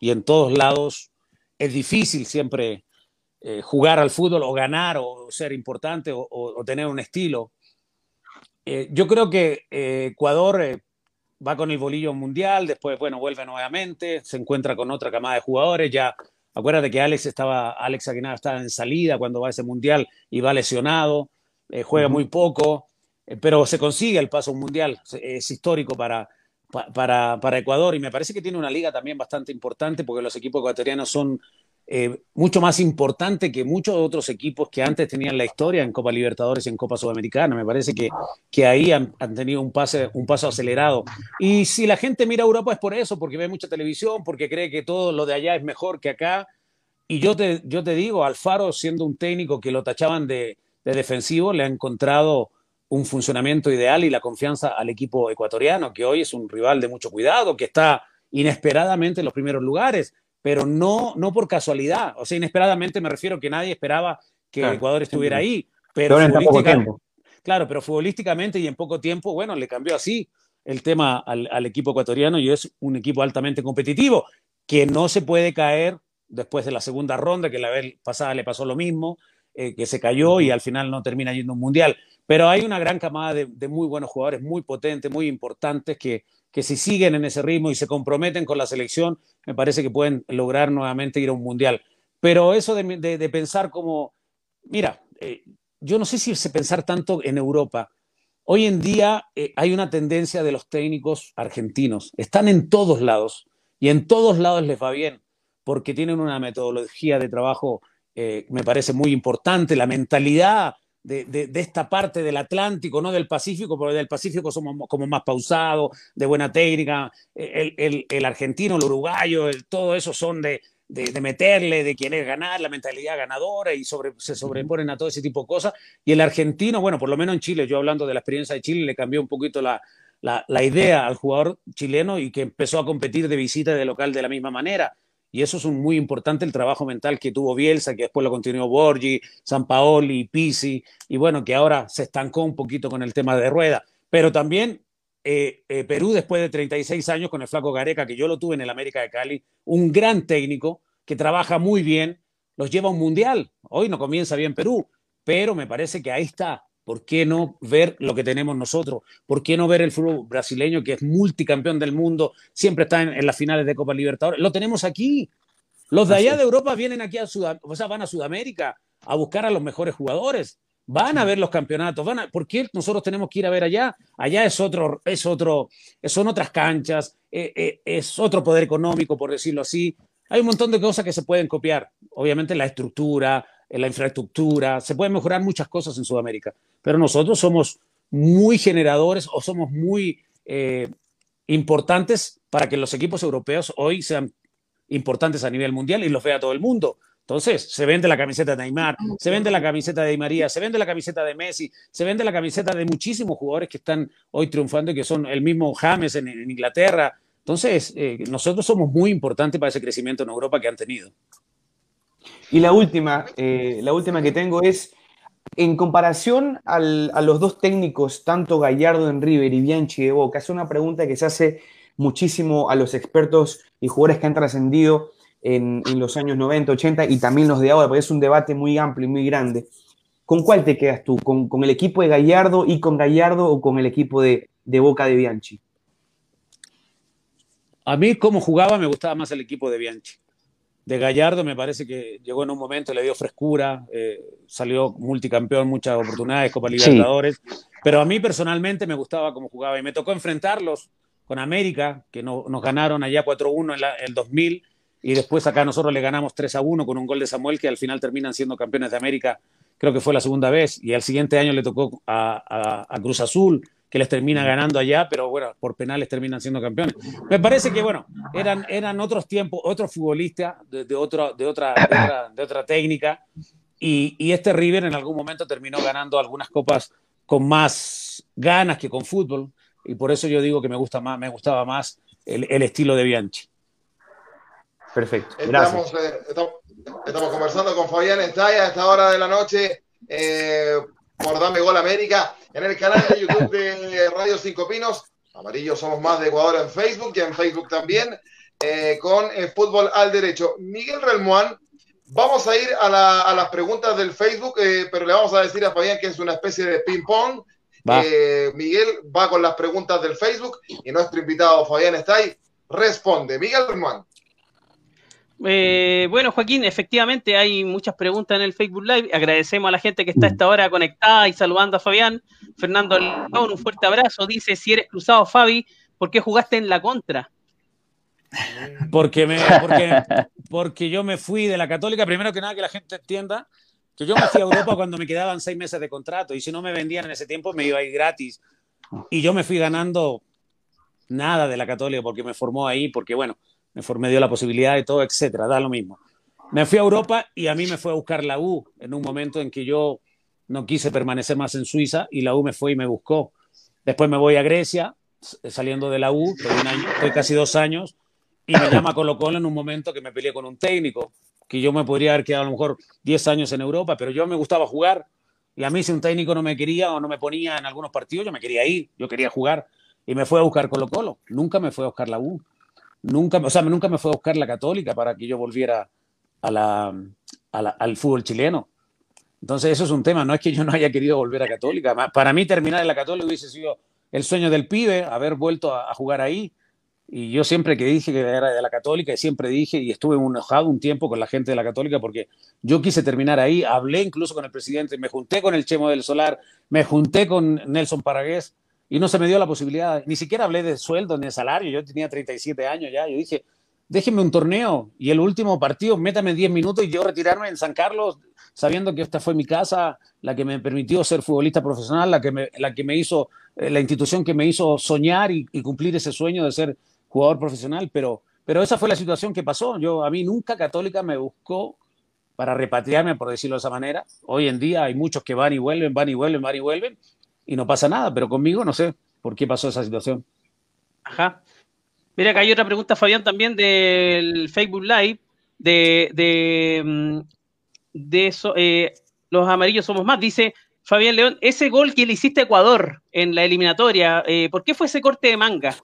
Y en todos lados es difícil siempre eh, jugar al fútbol o ganar o ser importante o, tener un estilo. Yo creo que Ecuador va con el bolillo mundial, después, bueno, vuelve nuevamente, se encuentra con otra camada de jugadores, ya acuérdate que Alex estaba, Alex Aguinaldo estaba en salida cuando va a ese mundial y va lesionado, eh, juega muy poco, eh, pero se consigue el paso mundial, es histórico para, para, para Ecuador y me parece que tiene una liga también bastante importante porque los equipos ecuatorianos son eh, mucho más importante que muchos otros equipos que antes tenían la historia en Copa Libertadores y en Copa Sudamericana. Me parece que, que ahí han, tenido un, pase, un paso acelerado. Y si la gente mira a Europa es por eso, porque ve mucha televisión, porque cree que todo lo de allá es mejor que acá. Y yo te, yo te digo, Alfaro, siendo un técnico que lo tachaban de, de defensivo, le ha encontrado un funcionamiento ideal y la confianza al equipo ecuatoriano, que hoy es un rival de mucho cuidado, que está inesperadamente en los primeros lugares pero no, no por casualidad. O sea, inesperadamente me refiero que nadie esperaba que Ecuador estuviera ahí. Pero claro, pero futbolísticamente y en poco tiempo, bueno, le cambió así el tema al, equipo ecuatoriano y es un equipo altamente competitivo que no se puede caer después de la segunda ronda, que la vez pasada le pasó lo mismo, eh, que se cayó y al final no termina yendo un mundial. Pero hay una gran camada de, de muy buenos jugadores, muy potentes, muy importantes, que, que si siguen en ese ritmo y se comprometen con la selección, me parece que pueden lograr nuevamente ir a un mundial. Pero eso de, pensar como, mira, eh, yo no sé si se pensar tanto en Europa. Hoy en día eh, hay una tendencia de los técnicos argentinos. Están en todos lados y en todos lados les va bien porque tienen una metodología de trabajo, eh, me parece muy importante, la mentalidad de, esta parte del Atlántico, no del Pacífico, porque del Pacífico somos como más pausados, de buena técnica. El, argentino, el uruguayo, todo eso son de, meterle, de querer ganar, la mentalidad ganadora y sobre, se sobreponen a todo ese tipo de cosas. Y el argentino, bueno, por lo menos en Chile, yo hablando de la experiencia de Chile, le cambió un poquito la, la idea al jugador chileno y que empezó a competir de visita y de local de la misma manera y eso es muy importante el trabajo mental que tuvo Bielsa, que después lo continuó Borgi, San Paoli, Pisi, y bueno, que ahora se estancó un poquito con el tema de rueda. Pero también eh, eh, Perú, después de 36 años con el flaco Gareca, que yo lo tuve en el América de Cali, un gran técnico que trabaja muy bien, los lleva a un mundial. Hoy no comienza bien Perú, pero me parece que ahí está ¿Por qué no ver lo que tenemos nosotros? ¿Por qué no ver el fútbol brasileño que es multicampeón del mundo, siempre está en, las finales de Copa Libertadores? Lo tenemos aquí. Los de allá de Europa vienen aquí a Sudamérica, o sea, van a Sudamérica a buscar a los mejores jugadores. Van a ver los campeonatos, van a, ¿por qué nosotros tenemos que ir a ver allá? Allá es otro, es otro, son otras canchas, eh, eh, es otro poder económico, por decirlo así. Hay un montón de cosas que se pueden copiar. Obviamente la estructura, en la infraestructura, se pueden mejorar muchas cosas en Sudamérica, pero nosotros somos muy generadores o somos muy eh, importantes para que los equipos europeos hoy sean importantes a nivel mundial y los vea todo el mundo. Entonces, se vende la camiseta de Neymar, se vende la camiseta de Di María, se vende la camiseta de Messi, se vende la camiseta de muchísimos jugadores que están hoy triunfando y que son el mismo James en, Inglaterra. Entonces, eh, nosotros somos muy importantes para ese crecimiento en Europa que han tenido. Y la última, eh, la última que tengo es, en comparación a los dos técnicos, tanto Gallardo en River y Bianchi de Boca, es una pregunta que se hace muchísimo a los expertos y jugadores que han trascendido en, los años 90, 80 y también los de ahora, porque es un debate muy amplio y muy grande. ¿Con cuál te quedas tú? ¿Con, el equipo de Gallardo y con Gallardo o con el equipo de, de Boca de Bianchi? A mí, como jugaba, me gustaba más el equipo de Bianchi de Gallardo me parece que llegó en un momento, le dio frescura, eh, salió multicampeón, muchas oportunidades, Copa Libertadores, pero a mí personalmente me gustaba cómo jugaba y me tocó enfrentarlos con América, que no, nos ganaron allá 4-1 en el 2000 y después acá nosotros le ganamos 3-1 con un gol de Samuel que al final terminan siendo campeones de América, creo que fue la segunda vez y al siguiente año le tocó a Cruz Azul que les termina ganando allá, pero bueno, por penales terminan siendo campeones. Me parece que, bueno, eran, eran otros tiempos, otros futbolistas de, de, otra, de, otra, de, otra, técnica, y, y, este River en algún momento terminó ganando algunas copas con más ganas que con fútbol. y por eso yo digo que me gusta más, me gustaba más el, el estilo de Bianchi. Perfecto. Estamos, eh, estamos, conversando con Fabián Estaya a esta hora de la noche eh, por Dame Gol América en el canal de YouTube de Radio Cinco Pinos. Amarillo somos más de Ecuador en Facebook y en Facebook también eh, con Fútbol al Derecho. Miguel Relmuán, vamos a ir a, las preguntas del Facebook, pero le vamos a decir a Fabián que es una especie de ping-pong. Miguel va con las preguntas del Facebook y nuestro invitado Fabián está ahí. Responde. Miguel Relmuán. Eh, bueno, Joaquín, efectivamente hay muchas preguntas en el Facebook Live. Agradecemos a la gente que está a esta hora conectada y saludando a Fabián. Fernando León, un fuerte abrazo. Dice, si eres cruzado, Fabi, ¿por qué jugaste en la contra? Porque, me, porque, yo me fui de la católica, primero que nada que la gente entienda que yo me fui a Europa cuando me quedaban seis meses de contrato y si no me vendían en ese tiempo me iba a ir gratis. Y yo me fui ganando nada de la católica porque me formó ahí, porque bueno, me, dio la posibilidad de todo, etcétera, da lo mismo. Me fui a Europa y a mí me fue a buscar la U en un momento en que yo no quise permanecer más en Suiza y la U me fue y me buscó. Después me voy a Grecia, saliendo de la U, estoy, casi dos años, y me llama Colo Colo en un momento que me peleé con un técnico, que yo me podría haber quedado a lo mejor 10 años en Europa, pero yo me gustaba jugar, y a mí si un técnico no me quería o no me ponía en algunos partidos, yo me quería ir, yo quería jugar, y me fue a buscar Colo Colo, nunca me fue a buscar la U nunca, o sea, nunca me fue a buscar la católica para que yo volviera a la, al fútbol chileno. Entonces eso es un tema, no es que yo no haya querido volver a católica. Para mí terminar en la católica hubiese sido el sueño del pibe, haber vuelto a, jugar ahí. Y yo siempre que dije que era de la católica, y siempre dije, y estuve enojado un tiempo con la gente de la católica porque yo quise terminar ahí, hablé incluso con el presidente, me junté con el Chemo del Solar, me junté con Nelson Paragués, y no se me dio la posibilidad, ni siquiera hablé de sueldo ni de salario, yo tenía 37 años ya, yo dije, déjenme un torneo y el último partido, métame 10 minutos y yo retirarme en San Carlos, sabiendo que esta fue mi casa, la que me permitió ser futbolista profesional, la que me, la que me hizo, eh, la institución que me hizo soñar y, cumplir ese sueño de ser jugador profesional, pero, pero esa fue la situación que pasó. Yo, a mí nunca Católica me buscó para repatriarme, por decirlo de esa manera. Hoy en día hay muchos que van y vuelven, van y vuelven, van y vuelven, y no pasa nada, pero conmigo no sé por qué pasó esa situación. Ajá. Mira, acá hay otra pregunta, Fabián, también del Facebook Live, de, de, mm, de eso, eh, los amarillos somos más. Dice Fabián León, ese gol que le hiciste a Ecuador en la eliminatoria, eh, ¿por qué fue ese corte de manga?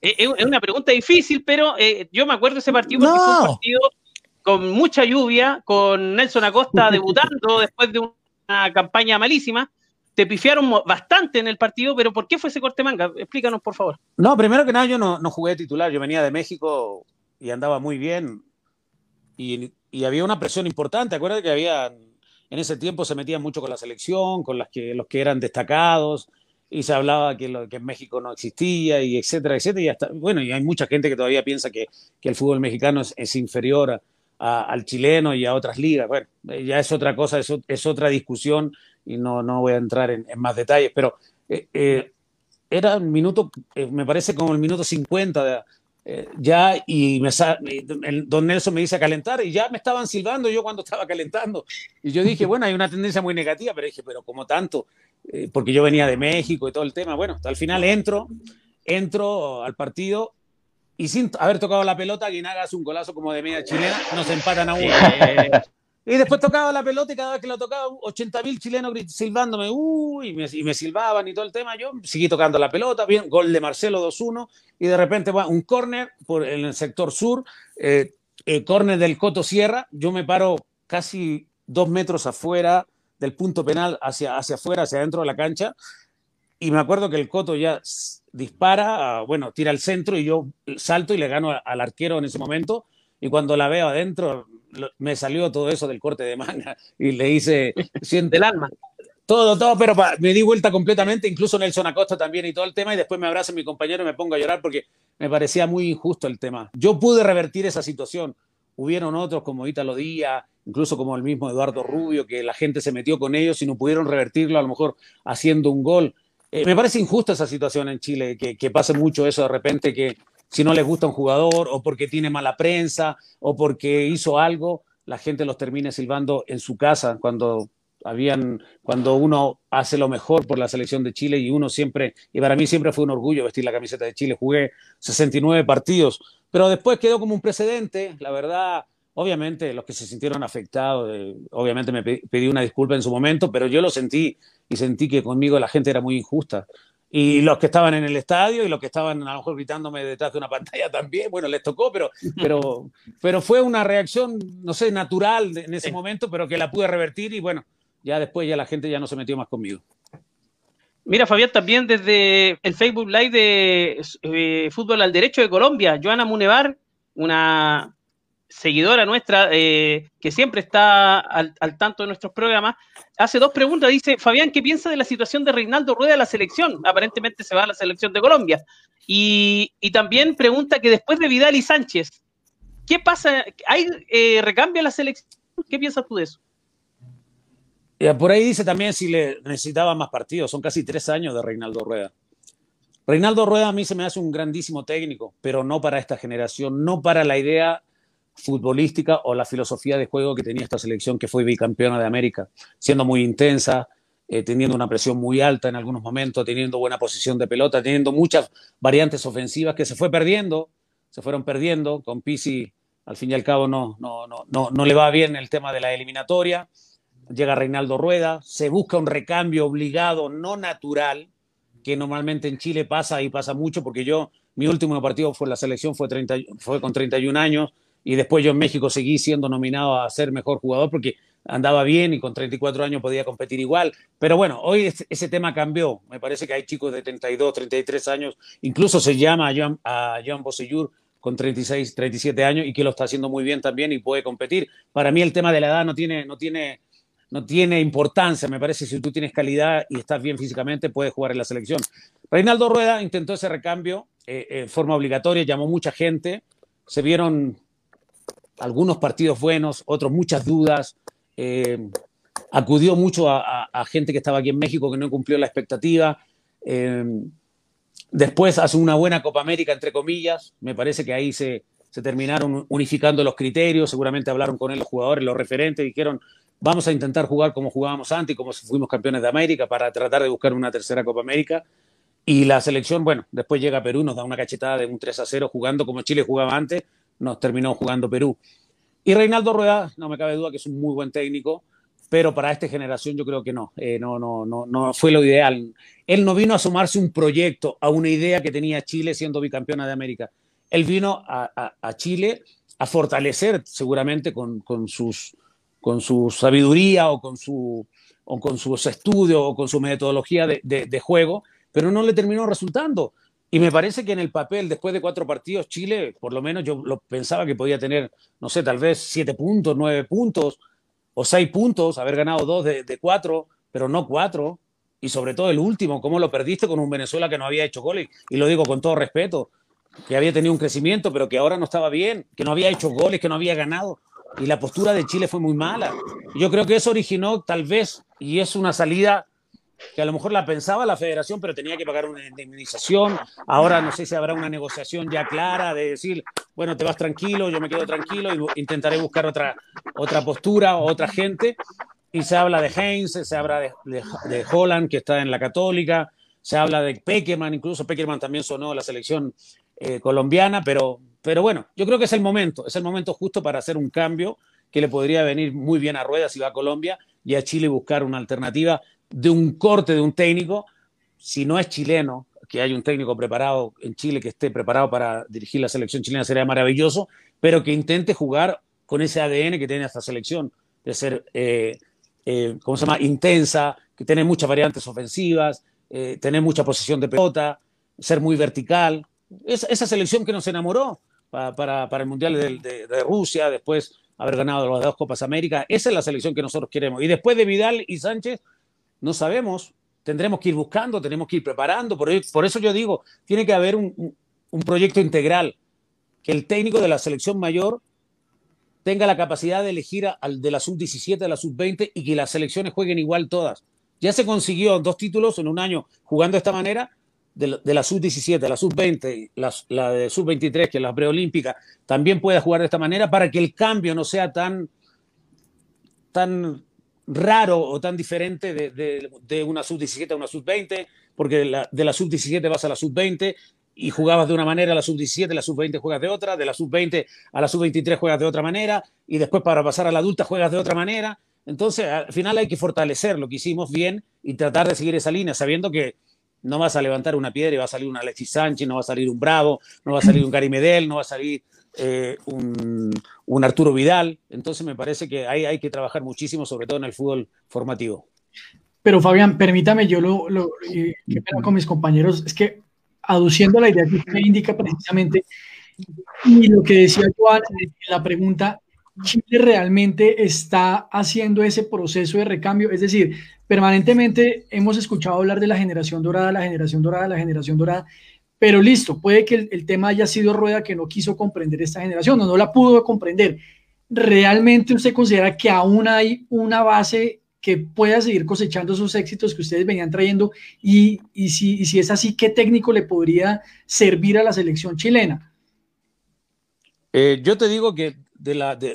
Eh, es una pregunta difícil, pero yo me acuerdo de ese partido porque fue un partido con mucha lluvia, con Nelson Acosta debutando después de una campaña malísima te pifiaron bastante en el partido, pero ¿por qué fue ese corte manga? Explícanos, por favor. No, primero que nada, yo no, no jugué titular. Yo venía de México y andaba muy bien. Y, había una presión importante. Acuérdate que había, en ese tiempo se metían mucho con la selección, con las que, los que eran destacados, y se hablaba que, lo, que en México no existía, y etcétera, etcétera. Y hasta, bueno, y hay mucha gente que todavía piensa que, que el fútbol mexicano es, inferior al chileno y a otras ligas. Bueno, ya es otra cosa, es, es otra discusión y no, no voy a entrar en, más detalles, pero eh, eh, era un minuto, eh, me parece como el minuto 50 ya, y me, el, don Nelson me dice a calentar y ya me estaban silbando yo cuando estaba calentando. Y yo dije, bueno, hay una tendencia muy negativa, pero dije, pero como tanto, porque yo venía de México y todo el tema. Bueno, al final entro, entro al partido y sin haber tocado la pelota, Guinaga hace un golazo como de media chilena, nos empatan a uno. Y después tocaba la pelota y cada vez que la tocaba, 80.000 chilenos silbándome, uy, y me, y me, silbaban y todo el tema. Yo seguí tocando la pelota, bien, gol de Marcelo 2-1, y de repente va un córner por en el sector sur, eh, el córner del Coto Sierra. Yo me paro casi dos metros afuera del punto penal, hacia, hacia afuera, hacia adentro de la cancha. Y me acuerdo que el Coto ya dispara, bueno, tira al centro y yo salto y le gano al arquero en ese momento. Y cuando la veo adentro, me salió todo eso del corte de manga y le hice, siente el alma. Todo, todo, pero me di vuelta completamente, incluso Nelson Acosta también y todo el tema, y después me abraza mi compañero y me pongo a llorar porque me parecía muy injusto el tema. Yo pude revertir esa situación. Hubieron otros como Ítalo Díaz, incluso como el mismo Eduardo Rubio, que la gente se metió con ellos y no pudieron revertirlo, a lo mejor haciendo un gol. Eh, me parece injusta esa situación en Chile, que pase mucho eso de repente, que, si no les gusta un jugador o porque tiene mala prensa o porque hizo algo, la gente los termina silbando en su casa cuando Habían, cuando uno hace lo mejor por la selección de Chile y uno siempre, y para mí siempre fue un orgullo vestir la camiseta de Chile, jugué 69 partidos, pero después quedó como un precedente, la verdad, obviamente los que se sintieron afectados, eh, obviamente me pedí una disculpa en su momento, pero yo lo sentí y sentí que conmigo la gente era muy injusta y los que estaban en el estadio y los que estaban a lo mejor gritándome detrás de una pantalla también, bueno, les tocó, pero, pero, pero fue una reacción, no sé, natural en ese momento, pero que la pude revertir y bueno, ya después ya la gente ya no se metió más conmigo. Mira, Fabián, también desde el Facebook Live de eh, Fútbol al Derecho de Colombia, Joana Munevar, una seguidora nuestra eh, que siempre está al, tanto de nuestros programas, hace dos preguntas. Dice, Fabián, ¿qué piensa de la situación de Reinaldo Rueda a la selección? Aparentemente se va a la selección de Colombia. Y, también pregunta que después de Vidal y Sánchez, ¿qué pasa? ¿Hay eh, recambio a la selección? ¿Qué piensas tú de eso? por ahí dice también si le necesitaba más partidos. Son casi tres años de Reinaldo Rueda. Reinaldo Rueda a mí se me hace un grandísimo técnico, pero no para esta generación, no para la idea futbolística o la filosofía de juego que tenía esta selección que fue bicampeona de América, siendo muy intensa, eh, teniendo una presión muy alta en algunos momentos, teniendo buena posición de pelota, teniendo muchas variantes ofensivas que se fue perdiendo, se fueron perdiendo, con Pisi al fin y al cabo no, no, no, no, no le va bien el tema de la eliminatoria, llega Reinaldo Rueda, se busca un recambio obligado, no natural, que normalmente en Chile pasa y pasa mucho, porque yo, mi último partido fue la selección, fue, 30, fue con 31 años, y después yo en México seguí siendo nominado a ser mejor jugador porque andaba bien y con 34 años podía competir igual. Pero bueno, hoy ese tema cambió. Me parece que hay chicos de 32, 33 años, incluso se llama a Joan, a con 36, 37 años y que lo está haciendo muy bien también y puede competir. Para mí el tema de la edad no tiene, no tiene, no tiene importancia. Me parece si tú tienes calidad y estás bien físicamente, puedes jugar en la selección. Reinaldo Rueda intentó ese recambio eh, en forma obligatoria, llamó mucha gente. Se vieron algunos partidos buenos, otros muchas dudas. Eh, acudió mucho a, gente que estaba aquí en México que no cumplió la expectativa. Eh, después hace una buena Copa América, entre comillas. Me parece que ahí se, terminaron unificando los criterios. Seguramente hablaron con él los jugadores, los referentes, dijeron, vamos a intentar jugar como jugábamos antes y como fuimos campeones de América para tratar de buscar una tercera Copa América. Y la selección, bueno, después llega Perú, nos da una cachetada de un 3 a 0 jugando como Chile jugaba antes, nos terminó jugando Perú. Y Reinaldo Rueda, no me cabe duda que es un muy buen técnico, pero para esta generación yo creo que no, eh, no, no, no, no fue lo ideal. Él no vino a sumarse un proyecto, a una idea que tenía Chile siendo bicampeona de América. Él vino a, Chile a fortalecer seguramente con, sus, con su sabiduría o con, su, o con sus estudios o con su metodología de juego, pero no le terminó resultando. Y me parece que en el papel, después de cuatro partidos, Chile, por lo menos yo lo pensaba que podía tener, no sé, tal vez siete puntos, nueve puntos o seis puntos, haber ganado dos de, cuatro, pero no cuatro. Y sobre todo el último, cómo lo perdiste con un Venezuela que no había hecho goles. Y lo digo con todo respeto, que había tenido un crecimiento, pero que ahora no estaba bien, que no había hecho goles, que no había ganado. Y la postura de Chile fue muy mala. Yo creo que eso originó tal vez, y es una salida que a lo mejor la pensaba la federación, pero tenía que pagar una indemnización. Ahora no sé si habrá una negociación ya clara de decir, bueno, te vas tranquilo, yo me quedo tranquilo y intentaré buscar otra, otra postura o otra gente. Y se habla de Heinz, se habla de, de, Holland, que está en la Católica, se habla de Peckerman, incluso Peckerman también sonó a la selección eh, colombiana, pero, pero bueno, yo creo que es el momento, es el momento justo para hacer un cambio que le podría venir muy bien a Rueda si va a Colombia y a Chile buscar una alternativa de un corte de un técnico, si no es chileno, que hay un técnico preparado en Chile que esté preparado para dirigir la selección chilena sería maravilloso, pero que intente jugar con ese ADN que tiene esta selección, de ser, eh, eh, ¿cómo se llama?, intensa, que tiene muchas variantes ofensivas, eh, tener mucha posesión de pelota, ser muy vertical. esa selección que nos enamoró para, para, el Mundial de, de, Rusia, después haber ganado las dos Copas América, esa es la selección que nosotros queremos. Y después de Vidal y Sánchez, no sabemos, tendremos que ir buscando, tenemos que ir preparando. Por, eso yo digo, tiene que haber un, proyecto integral, que el técnico de la selección mayor tenga la capacidad de elegir al de la sub-17, de la sub-20 y que las selecciones jueguen igual todas. Ya se consiguió dos títulos en un año jugando de esta manera, de la, sub-17, la sub-20, la, la, de sub-23, que es la preolímpica, también pueda jugar de esta manera para que el cambio no sea tan, tan raro o tan diferente de, una sub-17 a una sub-20, porque de la, de la sub-17 vas a la sub-20 y jugabas de una manera, la sub-17, la sub-20 juegas de otra, de la sub-20 a la sub-23 juegas de otra manera, y después para pasar a la adulta juegas de otra manera. Entonces, al final hay que fortalecer lo que hicimos bien y tratar de seguir esa línea, sabiendo que no vas a levantar una piedra y va a salir un Alexis Sánchez, no va a salir un Bravo, no va a salir un Gary Medel, no va a salir eh, un, Arturo Vidal. Entonces me parece que hay, hay que trabajar muchísimo, sobre todo en el fútbol formativo. Pero Fabián, permítame, yo lo, con mis compañeros, es que aduciendo la idea que usted indica precisamente, y lo que decía Juan en la pregunta, Chile realmente está haciendo ese proceso de recambio, es decir, permanentemente hemos escuchado hablar de la generación dorada, la generación dorada, la generación dorada, pero listo, puede que el, tema haya sido Rueda que no quiso comprender esta generación, no, no la pudo comprender. ¿Realmente usted considera que aún hay una base que pueda seguir cosechando esos éxitos que ustedes venían trayendo? Y, si, es así, ¿qué técnico le podría servir a la selección chilena? Eh, yo te digo que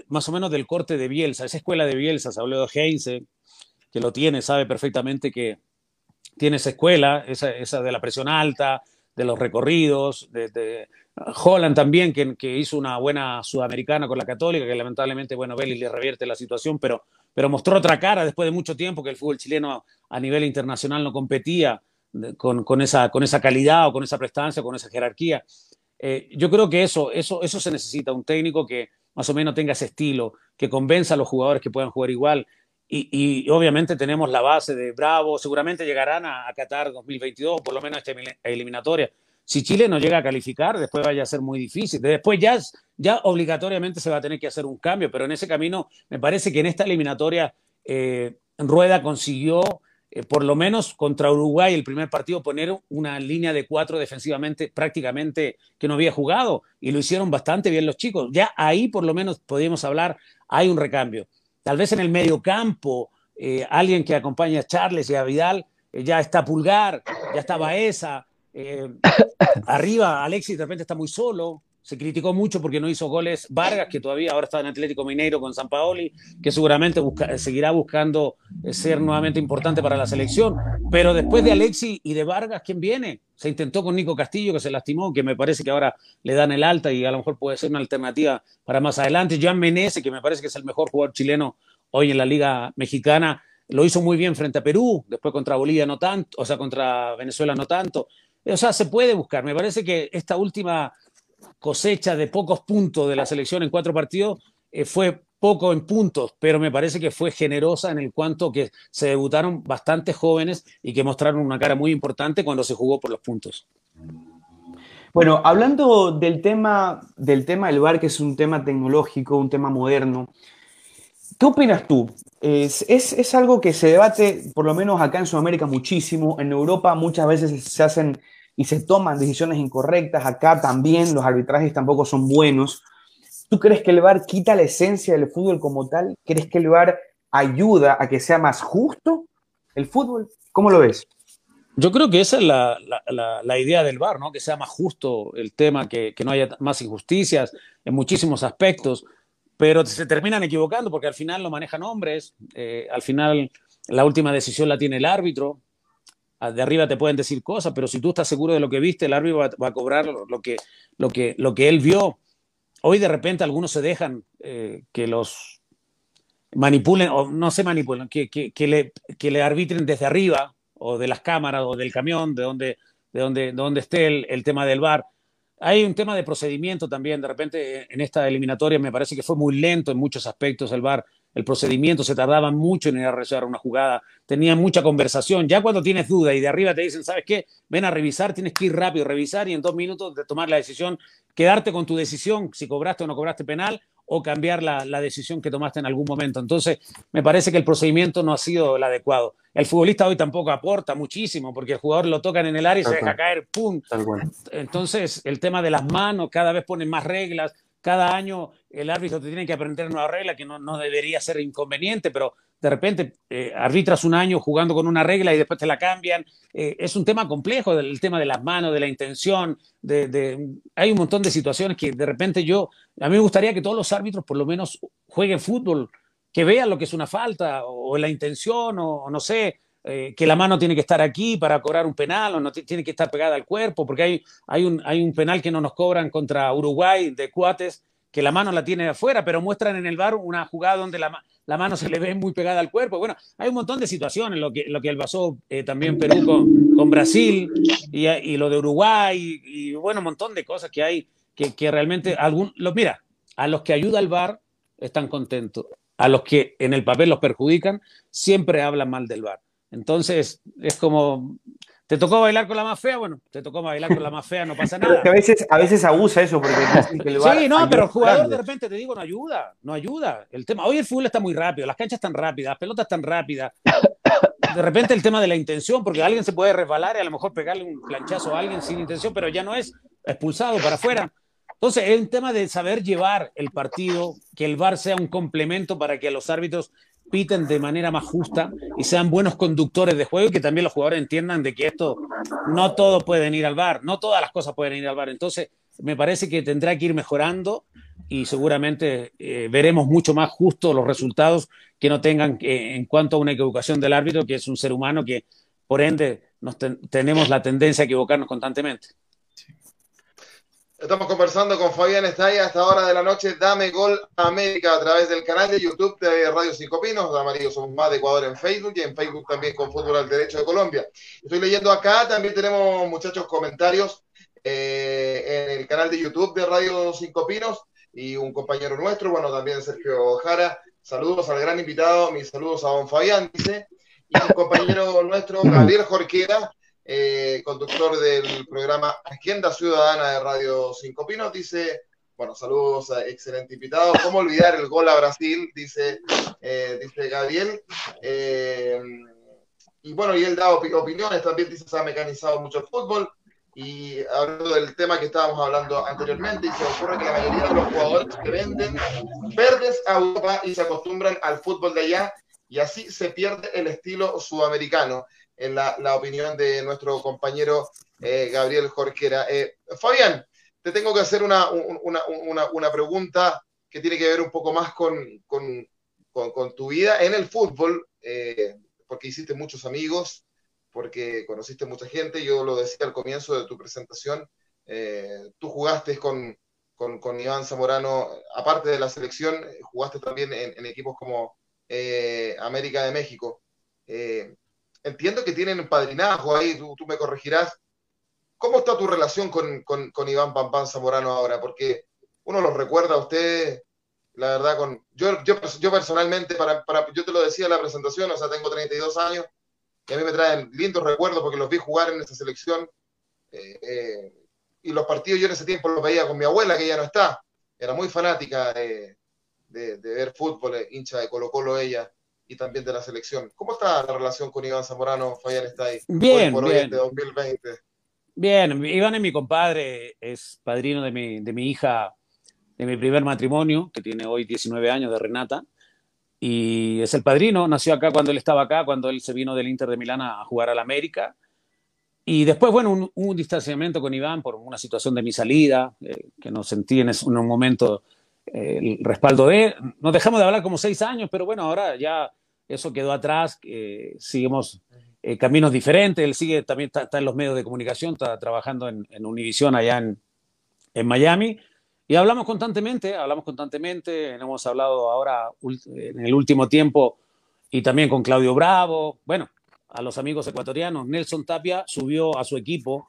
más o menos del corte de Bielsa, esa escuela de Bielsa, se habló de Heinze, que lo tiene, sabe perfectamente que tiene esa escuela, esa de la presión alta, de los recorridos, de, Holland también, que, que, hizo una buena sudamericana con la Católica, que lamentablemente, bueno, Vélez le revierte la situación, pero, pero mostró otra cara después de mucho tiempo que el fútbol chileno a nivel internacional no competía con, con, esa, con esa calidad o con esa prestancia, con esa jerarquía. Eh, yo creo que eso, eso, eso se necesita, un técnico que más o menos tenga ese estilo, que convenza a los jugadores que puedan jugar igual. Y, obviamente tenemos la base de Bravo, seguramente llegarán a, a Qatar 2022, por lo menos esta eliminatoria. Si Chile no llega a calificar, después vaya a ser muy difícil. Después ya, ya obligatoriamente se va a tener que hacer un cambio, pero en ese camino me parece que en esta eliminatoria eh, Rueda consiguió eh, por lo menos contra Uruguay, el primer partido, poner una línea de cuatro defensivamente prácticamente que no había jugado y lo hicieron bastante bien los chicos. Ya ahí por lo menos podemos hablar, hay un recambio. Tal vez en el medio campo, eh, alguien que acompaña a Charles y a Vidal, eh, ya está Pulgar, ya está Baeza, arriba Alexis de repente está muy solo, se criticó mucho porque no hizo goles Vargas, que todavía ahora está en Atlético Mineiro con San Paoli, que seguramente seguirá buscando eh, ser nuevamente importante para la selección. Pero después de Alexi y de Vargas, ¿quién viene? Se intentó con Nico Castillo, que se lastimó, que me parece que ahora le dan el alta y a lo mejor puede ser una alternativa para más adelante. Jan Menezes, que me parece que es el mejor jugador chileno hoy en la Liga Mexicana, lo hizo muy bien frente a Perú, después contra Bolivia no tanto, o sea, contra Venezuela no tanto. O sea, se puede buscar. Me parece que esta última cosecha de pocos puntos de la selección en cuatro partidos eh, fue poco en puntos, pero me parece que fue generosa en el cuanto que se debutaron bastantes jóvenes y que mostraron una cara muy importante cuando se jugó por los puntos. Bueno, hablando del tema del tema del bar, que es un tema tecnológico, un tema moderno, ¿qué opinas tú? Es, es, es algo que se debate, por lo menos acá en Sudamérica, muchísimo. En Europa muchas veces se hacen y se toman decisiones incorrectas. Acá también los arbitrajes tampoco son buenos. ¿Tú crees que el VAR quita la esencia del fútbol como tal? ¿Crees que el VAR ayuda a que sea más justo el fútbol? ¿Cómo lo ves? Yo creo que esa es la, la, idea del VAR, ¿no? Que sea más justo el tema, que, que, no haya más injusticias en muchísimos aspectos, pero se terminan equivocando porque al final lo manejan hombres, eh, al final la última decisión la tiene el árbitro, de arriba te pueden decir cosas, pero si tú estás seguro de lo que viste, el árbitro va, a cobrar lo que, lo, que, lo que él vio. Hoy de repente algunos se dejan eh, que los manipulen, o no se manipulen, que, que, le, que le arbitren desde arriba, o de las cámaras, o del camión, de donde, de donde, de donde esté el, el tema del bar. Hay un tema de procedimiento también. De repente, en esta eliminatoria me parece que fue muy lento en muchos aspectos el VAR el procedimiento, se tardaba mucho en ir a revisar una jugada, tenían mucha conversación. Ya cuando tienes duda y de arriba te dicen, ¿sabes qué? Ven a revisar, tienes que ir rápido, revisar y en dos minutos de tomar la decisión, quedarte con tu decisión, si cobraste o no cobraste penal, o cambiar la, decisión que tomaste en algún momento. Entonces, me parece que el procedimiento no ha sido el adecuado. El futbolista hoy tampoco aporta muchísimo, porque el jugador lo tocan en el área y se deja caer, ¡pum! Entonces, el tema de las manos, cada vez ponen más reglas, cada año el árbitro te tiene que aprender una regla que no, debería ser inconveniente, pero de repente eh, arbitras un año jugando con una regla y después te la cambian. Eh, es un tema complejo, el tema de las manos, de la intención, de, hay un montón de situaciones que de repente yo, a mí me gustaría que todos los árbitros por lo menos jueguen fútbol que vean lo que es una falta o, la intención o, no sé, eh, que la mano tiene que estar aquí para cobrar un penal o no tiene que estar pegada al cuerpo, porque hay, hay, un, hay un penal que no nos cobran contra Uruguay de Cuates, que la mano la tiene afuera, pero muestran en el bar una jugada donde la, la mano se le ve muy pegada al cuerpo. Bueno, hay un montón de situaciones, lo que, lo que pasó eh, también Perú con, con Brasil y, y, lo de Uruguay y, bueno, un montón de cosas que hay que, que realmente algún, los, mira, a los que ayuda el bar están contentos, a los que en el papel los perjudican siempre hablan mal del bar. Entonces, es como, ¿te tocó bailar con la más fea? Bueno, te tocó bailar con la más fea, no pasa nada. a veces, a veces abusa eso porque Sí, no, pero el jugador de repente te digo, no ayuda, no ayuda. El tema, hoy el fútbol está muy rápido, las canchas están rápidas, las pelotas están rápidas. De repente el tema de la intención, porque alguien se puede resbalar y a lo mejor pegarle un planchazo a alguien sin intención, pero ya no es expulsado para afuera. Entonces, es un tema de saber llevar el partido, que el VAR sea un complemento para que los árbitros piten de manera más justa y sean buenos conductores de juego y que también los jugadores entiendan de que esto no todo pueden ir al bar, no todas las cosas pueden ir al bar. Entonces, me parece que tendrá que ir mejorando y seguramente eh, veremos mucho más justos los resultados que no tengan eh, en cuanto a una equivocación del árbitro, que es un ser humano que, por ende, nos tenemos la tendencia a equivocarnos constantemente. Estamos conversando con Fabián Estay a esta hora de la noche. Dame Gol América a través del canal de YouTube de Radio Cinco Pinos. Amarillo somos más de Ecuador en Facebook y en Facebook también con Fútbol al Derecho de Colombia. Estoy leyendo acá, también tenemos muchachos comentarios eh, en el canal de YouTube de Radio Cinco Pinos y un compañero nuestro, bueno, también Sergio Jara. Saludos al gran invitado, mis saludos a don Fabián, dice. Y un compañero nuestro, Gabriel Jorquera, eh, conductor del programa Agenda Ciudadana de Radio Cinco Pinos, dice, bueno, saludos a excelente invitado, ¿cómo olvidar el gol a Brasil? Dice, eh, dice Gabriel. Eh, y bueno, y él da opiniones, también dice, se ha mecanizado mucho el fútbol. Y hablando del tema que estábamos hablando anteriormente, y se ocurre que la mayoría de los jugadores que venden verdes a Europa y se acostumbran al fútbol de allá, y así se pierde el estilo sudamericano en la, opinión de nuestro compañero eh, Gabriel Jorquera. Eh, Fabián, te tengo que hacer una, una, pregunta que tiene que ver un poco más con, tu vida en el fútbol, eh, porque hiciste muchos amigos, porque conociste mucha gente, yo lo decía al comienzo de tu presentación, tú jugaste con, con, Iván Zamorano, aparte de la selección, jugaste también en, equipos como América de México entiendo que tienen padrinazgo ahí, tú, me corregirás. ¿Cómo está tu relación con, con, Iván Pampán Zamorano ahora? Porque uno lo recuerda a usted, la verdad, con yo, yo, yo personalmente, para, para, yo te lo decía en la presentación, o sea, tengo 32 años, y a mí me traen lindos recuerdos porque los vi jugar en esa selección. Eh, eh, y los partidos yo en ese tiempo los veía con mi abuela, que ya no está. Era muy fanática de, de ver fútbol, eh, hincha de Colo Colo ella y también de la selección. ¿Cómo está la relación con Iván Zamorano? Fabián está ahí. Bien, por bien. de 2020. Bien, Iván es mi compadre, es padrino de mi, de mi hija, de mi primer matrimonio, que tiene hoy 19 años, de Renata. Y es el padrino, nació acá cuando él estaba acá, cuando él se vino del Inter de Milán a jugar al América. Y después, bueno, un, un distanciamiento con Iván por una situación de mi salida, eh, que no sentí en, un momento eh, el respaldo de... Nos dejamos de hablar como seis años, pero bueno, ahora ya eso quedó atrás, eh, seguimos eh, caminos diferentes, él sigue, también está, en los medios de comunicación, está trabajando en, en Univision allá en, en, Miami, y hablamos constantemente, hablamos constantemente, hemos hablado ahora en el último tiempo y también con Claudio Bravo, bueno, a los amigos ecuatorianos, Nelson Tapia subió a su equipo.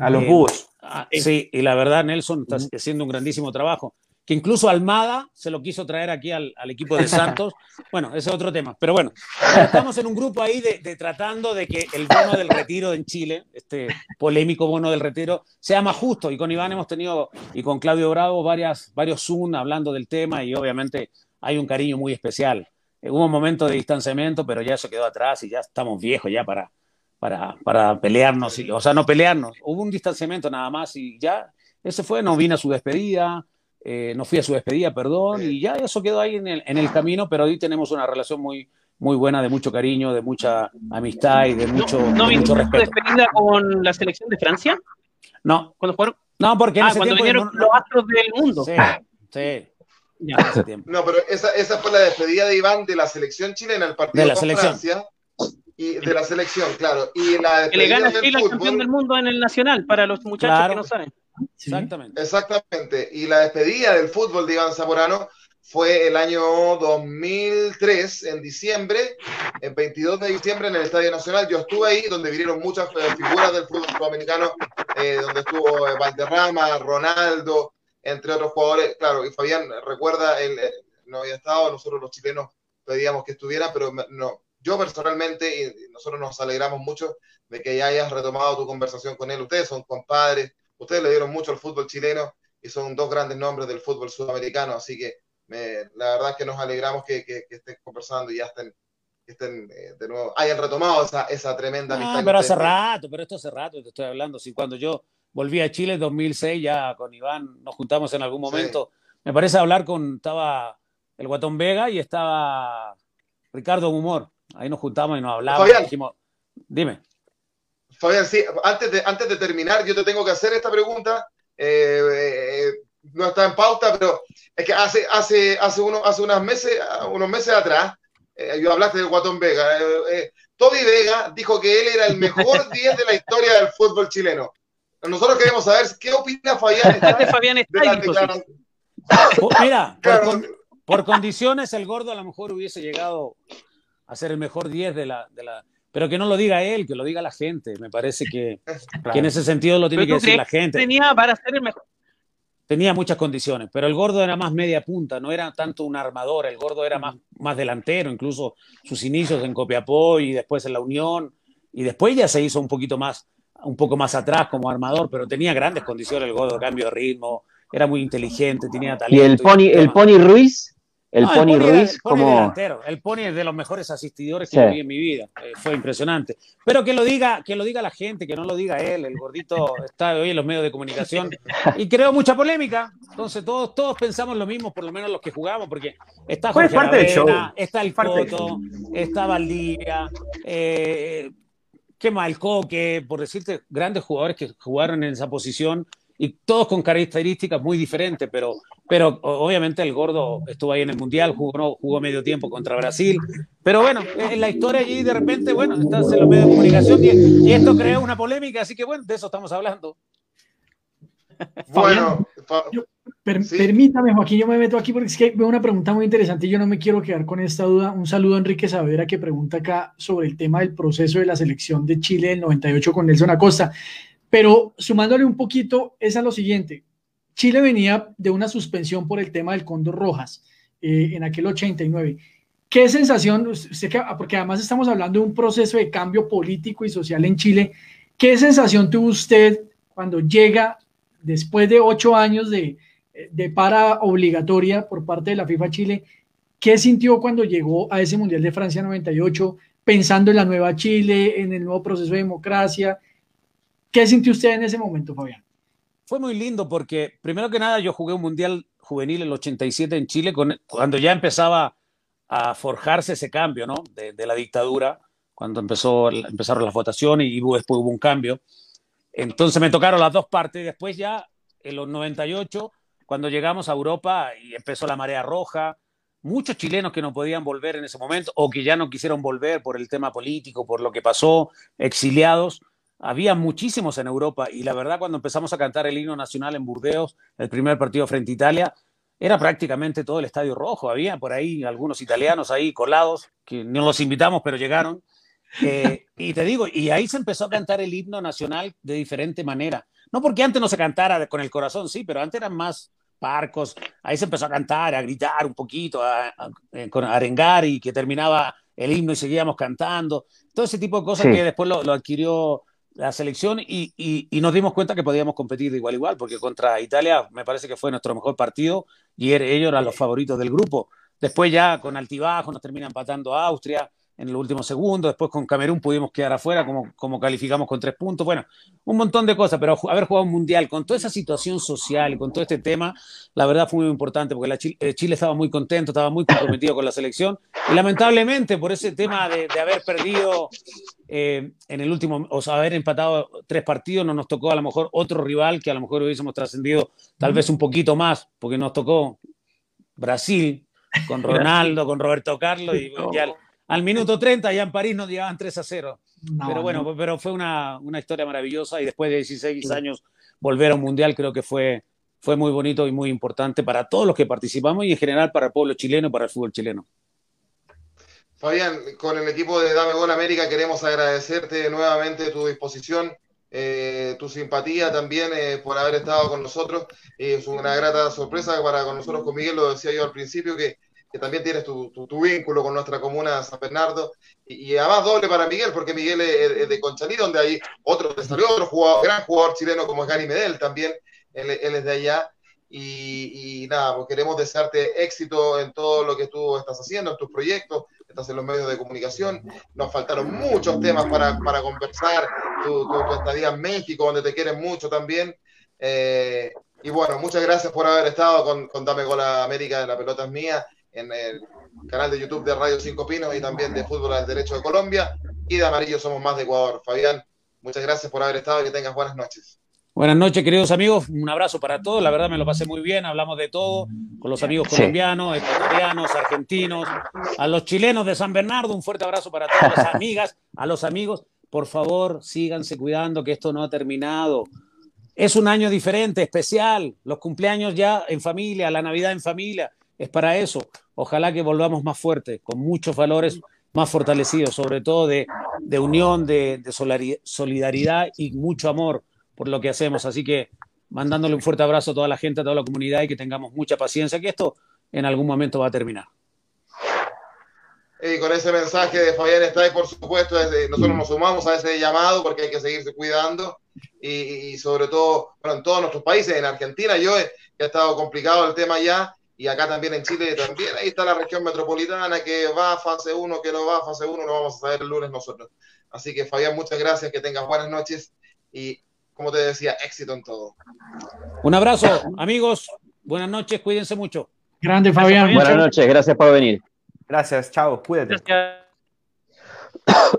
A los búhos. sí, y la verdad Nelson está haciendo un grandísimo trabajo que incluso Almada se lo quiso traer aquí al, equipo de Santos. Bueno, ese es otro tema. Pero bueno, estamos en un grupo ahí de, tratando de que el bono del retiro en Chile, este polémico bono del retiro, sea más justo. Y con Iván hemos tenido, y con Claudio Bravo, varias, varios Zoom hablando del tema y obviamente hay un cariño muy especial. Hubo un momento de distanciamiento, pero ya eso quedó atrás y ya estamos viejos ya para, para, para pelearnos. o sea, no pelearnos. Hubo un distanciamiento nada más y ya, ese fue, no vino a su despedida eh, no fui a su despedida, perdón, y ya eso quedó ahí en el, en el camino, pero hoy tenemos una relación muy, muy buena, de mucho cariño, de mucha amistad y de mucho, ¿No, de mucho respeto. despedida con la selección de Francia? No. ¿Cuándo fueron? No, porque en ah, cuando vinieron los astros del mundo. Sí, sí. No, pero esa, esa fue la despedida de Iván de la selección chilena, el partido de la selección. Francia. Y de la selección, claro. Y la que le gana Chile al campeón del mundo en el Nacional, para los muchachos que no saben. Exactamente. Exactamente. Y la despedida del fútbol de Iván Zamorano fue el año 2003, en diciembre, el 22 de diciembre en el Estadio Nacional. Yo estuve ahí, donde vinieron muchas eh, figuras del fútbol sudamericano, eh, donde estuvo eh, Valderrama, Ronaldo, entre otros jugadores. Claro, y Fabián recuerda, él no había estado, nosotros los chilenos pedíamos que estuviera, pero no, yo personalmente, y nosotros nos alegramos mucho de que ya hayas retomado tu conversación con él. Ustedes son compadres, ustedes le dieron mucho al fútbol chileno y son dos grandes nombres del fútbol sudamericano, así que la verdad es que nos alegramos que, que, estén conversando y ya estén, estén eh, de nuevo, hayan retomado esa, esa tremenda amistad. pero hace rato, pero esto hace rato te estoy hablando. Si cuando yo volví a Chile en 2006, ya con Iván nos juntamos en algún momento. Me parece hablar con, estaba el Guatón Vega y estaba Ricardo Humor. Ahí nos juntamos y nos hablamos. Dijimos, dime. Fabián, sí, antes de, antes de terminar, yo te tengo que hacer esta pregunta. Eh, eh, no está en pauta, pero es que hace, hace, hace, uno, hace unos, meses, unos meses atrás, eh, yo hablaste de Guatón Vega, eh, eh, Toby Vega dijo que él era el mejor 10 de la historia del fútbol chileno. Nosotros queremos saber qué opina Fabián. Fabián está Mira, por, condiciones el gordo a lo mejor hubiese llegado a ser el mejor 10 de la, de la... Pero que no lo diga él, que lo diga la gente. Me parece que, que en ese sentido lo tiene que decir la gente. Tenía para ser el mejor tenía muchas condiciones, pero el gordo era más media punta, no era tanto un armador, el gordo era más, más delantero, incluso sus inicios en Copiapó y después en la Unión, y después ya se hizo un poquito más, un poco más atrás como armador, pero tenía grandes condiciones el gordo, cambio de ritmo, era muy inteligente, tenía talento. ¿Y el Pony, el Pony Ruiz? El Pony Ruiz, como. El Pony es de los mejores asistidores que vi en mi vida. Eh, fue impresionante. Pero que lo diga, que lo diga la gente, que no lo diga él. El gordito está hoy en los medios de comunicación y creó mucha polémica. Entonces todos, todos pensamos lo mismo, por lo menos los que jugamos, porque está Jorge Avena, está el Coto, está Valdivia, eh, qué mal Coque, por decirte, grandes jugadores que jugaron en esa posición y todos con características muy diferentes, pero, pero obviamente el gordo estuvo ahí en el Mundial, jugó, jugó medio tiempo contra Brasil, pero bueno, en la historia allí de repente, bueno, estás en los medios de comunicación y, esto crea una polémica, así que bueno, de eso estamos hablando. Bueno, permítame, Joaquín, yo me meto aquí porque es que veo una pregunta muy interesante y yo no me quiero quedar con esta duda. Un saludo a Enrique Savera que pregunta acá sobre el tema del proceso de la selección de Chile del 98 con Nelson Acosta. Pero sumándole un poquito, es a lo siguiente. Chile venía de una suspensión por el tema del Cóndor Rojas eh, en aquel 89. ¿Qué sensación, porque además estamos hablando de un proceso de cambio político y social en Chile, qué sensación tuvo usted cuando llega después de ocho años de, de para obligatoria por parte de la FIFA Chile? ¿Qué sintió cuando llegó a ese Mundial de Francia 98, pensando en la nueva Chile, en el nuevo proceso de democracia? ¿Qué sintió usted en ese momento, Fabián? Fue muy lindo porque, primero que nada, yo jugué un mundial juvenil en el 87 en Chile, cuando ya empezaba a forjarse ese cambio ¿no? de, la dictadura, cuando empezó, empezaron las votaciones y después hubo un cambio. Entonces me tocaron las dos partes. Después ya, en los 98, cuando llegamos a Europa y empezó la marea roja, muchos chilenos que no podían volver en ese momento o que ya no quisieron volver por el tema político, por lo que pasó, exiliados, había muchísimos en Europa y la verdad cuando empezamos a cantar el himno nacional en Burdeos, el primer partido frente a Italia, era prácticamente todo el estadio rojo. Había por ahí algunos italianos ahí colados, que no los invitamos, pero llegaron. Eh, y te digo, y ahí se empezó a cantar el himno nacional de diferente manera. No porque antes no se cantara con el corazón, sí, pero antes eran más parcos. Ahí se empezó a cantar, a gritar un poquito, a, a, eh, arengar y que terminaba el himno y seguíamos cantando. Todo ese tipo de cosas que después lo, lo adquirió la selección y, y, nos dimos cuenta que podíamos competir de igual a igual, porque contra Italia me parece que fue nuestro mejor partido y er, ellos eran los favoritos del grupo. Después ya con altibajo nos termina empatando a Austria, en el último segundo, después con Camerún pudimos quedar afuera, como, como calificamos con tres puntos, bueno, un montón de cosas, pero haber jugado un mundial con toda esa situación social con todo este tema, la verdad fue muy importante, porque la eh, Chile, estaba muy contento, estaba muy comprometido con la selección, y lamentablemente por ese tema de, haber perdido eh, en el último, o sea, haber empatado tres partidos, no nos tocó a lo mejor otro rival que a lo mejor hubiésemos trascendido tal vez un poquito más, porque nos tocó Brasil, con Ronaldo, con Roberto Carlos, y al, minuto 30 ya en París nos llevaban 3 a 0. pero bueno, pero fue una, una, historia maravillosa y después de 16 años volver a un mundial creo que fue, fue muy bonito y muy importante para todos los que participamos y en general para el pueblo chileno y para el fútbol chileno. Fabián, con el equipo de Dame Gol América queremos agradecerte nuevamente tu disposición eh, tu simpatía también eh, por haber estado con nosotros. es una grata sorpresa para con nosotros, con Miguel, lo decía yo al principio, que, también tienes tu, vínculo con nuestra comuna San Bernardo. Y, además doble para Miguel, porque Miguel es, de Conchaní, donde hay otro, salió otro jugador, gran jugador chileno como es Gary Medel también, él, es de allá. Y, y, nada, pues queremos desearte éxito en todo lo que tú estás haciendo, en tus proyectos, estás en los medios de comunicación. Nos faltaron muchos temas para, para conversar, tu, tu, estadía en México, donde te quieren mucho también. Eh, y bueno, muchas gracias por haber estado con, con Dame Gol América de la Pelota Mía en el canal de YouTube de Radio Cinco Pinos y también de Fútbol al Derecho de Colombia. Y de Amarillo Somos Más de Ecuador. Fabián, muchas gracias por haber estado y que tengas buenas noches. Buenas noches, queridos amigos. Un abrazo para todos. La verdad me lo pasé muy bien. Hablamos de todo con los amigos colombianos, ecuatorianos, argentinos, a los chilenos de San Bernardo. Un fuerte abrazo para todas las amigas, a los amigos. Por favor, síganse cuidando que esto no ha terminado. Es un año diferente, especial. Los cumpleaños ya en familia, la Navidad en familia. Es para eso. Ojalá que volvamos más fuertes, con muchos valores más fortalecidos, sobre todo de, unión, de solidaridad y mucho amor por lo que hacemos. Así que mandándole un fuerte abrazo a toda la gente, a toda la comunidad y que tengamos mucha paciencia, que esto en algún momento va a terminar. Y con ese mensaje de Fabián está por supuesto, nosotros nos sumamos a ese llamado porque hay que seguirse cuidando y, sobre todo, bueno, en todos nuestros países, en Argentina, yo he, que ha estado complicado el tema ya, y acá también en Chile también, ahí está la región metropolitana que va a fase 1, que no va a fase 1, lo vamos a saber el lunes nosotros. Así que Fabián, muchas gracias, que tengas buenas noches y como te decía, éxito en todo. Un abrazo, amigos. Buenas noches, cuídense mucho. Grande, Fabián. Buenas noches, gracias por venir. Gracias, chao, cuídate.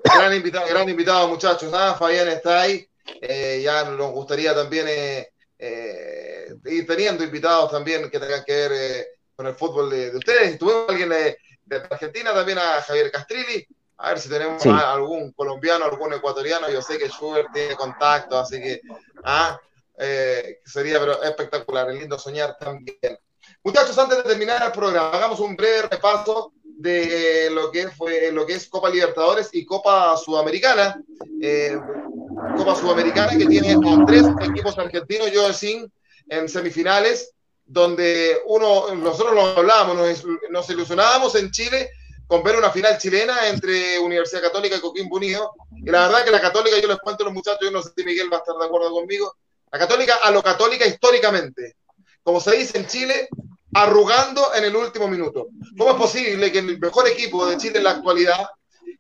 Gran invitado, gran invitado, muchachos. Nada, Fabián está ahí. Eh, ya nos gustaría también eh, eh, ir teniendo invitados también que tengan que ver con el fútbol de, ustedes. Tuvimos alguien de, de, Argentina también, a Javier Castrilli, a ver si tenemos algún colombiano, algún ecuatoriano. Yo sé que Schubert tiene contacto, así que ah, eh, sería pero espectacular, es lindo soñar también. Muchachos, antes de terminar el programa, hagamos un breve repaso de lo que fue lo que es Copa Libertadores y Copa Sudamericana. Eh, Copa Sudamericana que tiene a tres equipos argentinos, yo sin en semifinales, donde uno, nosotros lo hablábamos, nos, nos ilusionábamos en Chile con ver una final chilena entre Universidad Católica y Coquimbo Unido. Y la verdad que la Católica, yo les cuento a los muchachos, yo no sé si Miguel va a estar de acuerdo conmigo, la Católica a lo Católica históricamente, como se dice en Chile, arrugando en el último minuto. ¿Cómo es posible que el mejor equipo de Chile en la actualidad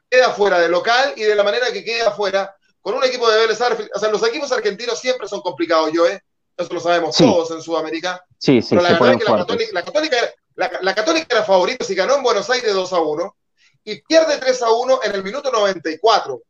quede afuera de local y de la manera que quede afuera con un equipo de Vélez O sea, los equipos argentinos siempre son complicados, yo, ¿eh? Eso lo sabemos todos en Sudamérica. Sí, sí, Pero la verdad es que la Católica, la Católica, la, Católica era favorito si ganó en Buenos Aires 2 a 1 y pierde 3 a 1 en el minuto 94.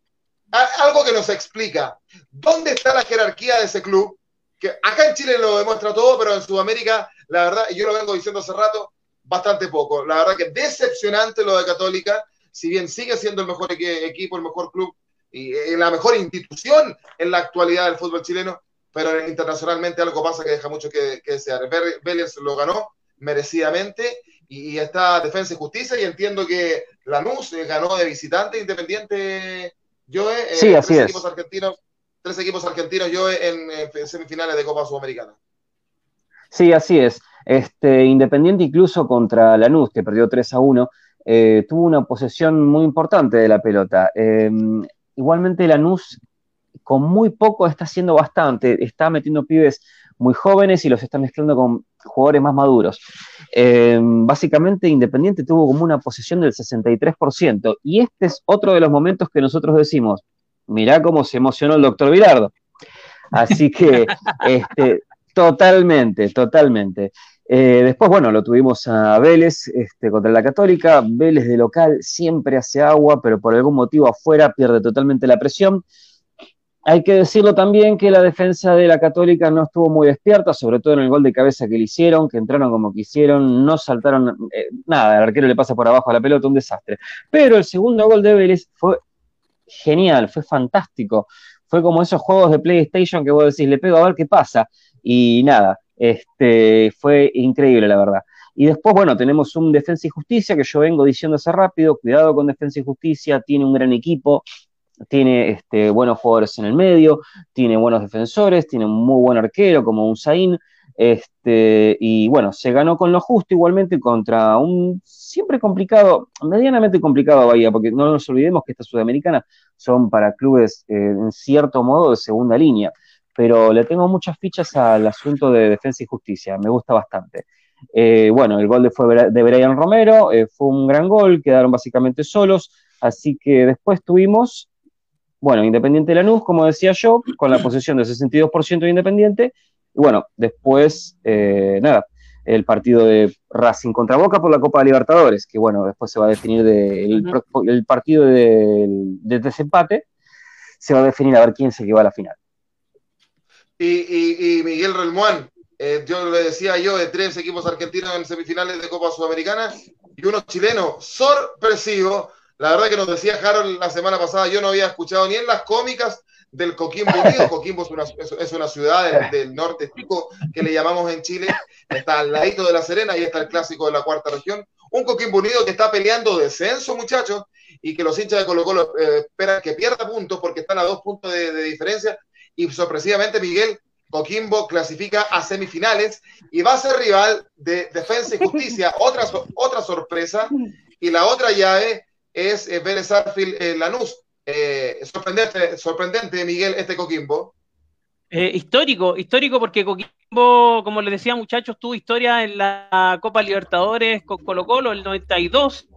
Algo que nos explica dónde está la jerarquía de ese club, que acá en Chile lo demuestra todo, pero en Sudamérica, la verdad, y yo lo vengo diciendo hace rato, bastante poco. La verdad que decepcionante lo de Católica, si bien sigue siendo el mejor equipo, el mejor club y eh, la mejor institución en la actualidad del fútbol chileno, pero internacionalmente algo pasa que deja mucho que, que desear. Vélez lo ganó, merecidamente y, está Defensa y Justicia y entiendo que Lanús eh, ganó de visitante independiente yo eh, sí, así tres equipos argentinos tres equipos argentinos yo en, semifinales de Copa Sudamericana. Sí así es. Este Independiente incluso contra Lanús que perdió 3 a 1 eh, tuvo una posesión muy importante de la pelota. Em, igualmente Lanús con muy poco está haciendo bastante. Está metiendo pibes muy jóvenes y los está mezclando con jugadores más maduros. Eh, básicamente, Independiente tuvo como una posesión del 63%, y este es otro de los momentos que nosotros decimos, mirá cómo se emocionó el doctor Vilardo. Así que, este, totalmente, totalmente. Eh, después, bueno, lo tuvimos a Vélez este, contra la Católica. Vélez de local siempre hace agua, pero por algún motivo afuera pierde totalmente la presión. Hay que decirlo también que la defensa de la Católica no estuvo muy despierta, sobre todo en el gol de cabeza que le hicieron, que entraron como quisieron, no saltaron, eh, nada, el arquero le pasa por abajo a la pelota, un desastre. Pero el segundo gol de Vélez fue genial, fue fantástico. Fue como esos juegos de PlayStation que vos decís, le pego a ver qué pasa. Y nada, este, fue increíble, la verdad. Y después, bueno, tenemos un Defensa y Justicia que yo vengo diciendo hace rápido, cuidado con Defensa y Justicia, tiene un gran equipo, tiene este, buenos jugadores en el medio, tiene buenos defensores, tiene un muy buen arquero como un Zain, este, y bueno, se ganó con lo justo igualmente contra un siempre complicado, medianamente complicado Bahía, porque no nos olvidemos que estas sudamericanas son para clubes eh, en cierto modo de segunda línea, pero le tengo muchas fichas al asunto de defensa y justicia, me gusta bastante. Eh, bueno, el gol de, de Brian Romero eh, fue un gran gol, quedaron básicamente solos, así que después tuvimos bueno, Independiente Lanús, como decía yo, con la posesión del 62% de Independiente. Y bueno, después, eh, nada, el partido de Racing contra Boca por la Copa de Libertadores, que bueno, después se va a definir de, el, partido de, desempate, se va a definir a ver quién se lleva a la final. Y, Miguel Relmuán, eh, yo le decía yo, de tres equipos argentinos en semifinales de Copa Sudamericana y uno chileno sorpresivo la verdad que nos decía Harold la semana pasada, yo no había escuchado ni en las cómicas del Coquimbo Unido. Coquimbo es una, es una ciudad del, norte chico que le llamamos en Chile. Está al ladito de La Serena y está el clásico de la cuarta región. Un Coquimbo Unido que está peleando descenso, muchachos, y que los hinchas de Colo Colo eh, esperan que pierda puntos porque están a dos puntos de, diferencia. Y sorpresivamente, Miguel, Coquimbo clasifica a semifinales y va a ser rival de Defensa y Justicia. Otra, otra sorpresa. Y la otra llave es eh, Vélez eh, Lanús. Eh, sorprendente, sorprendente, Miguel, este Coquimbo. Histórico, histórico porque Coquimbo, como les decía muchachos, tuvo historia en la Copa Libertadores con Colo Colo el 92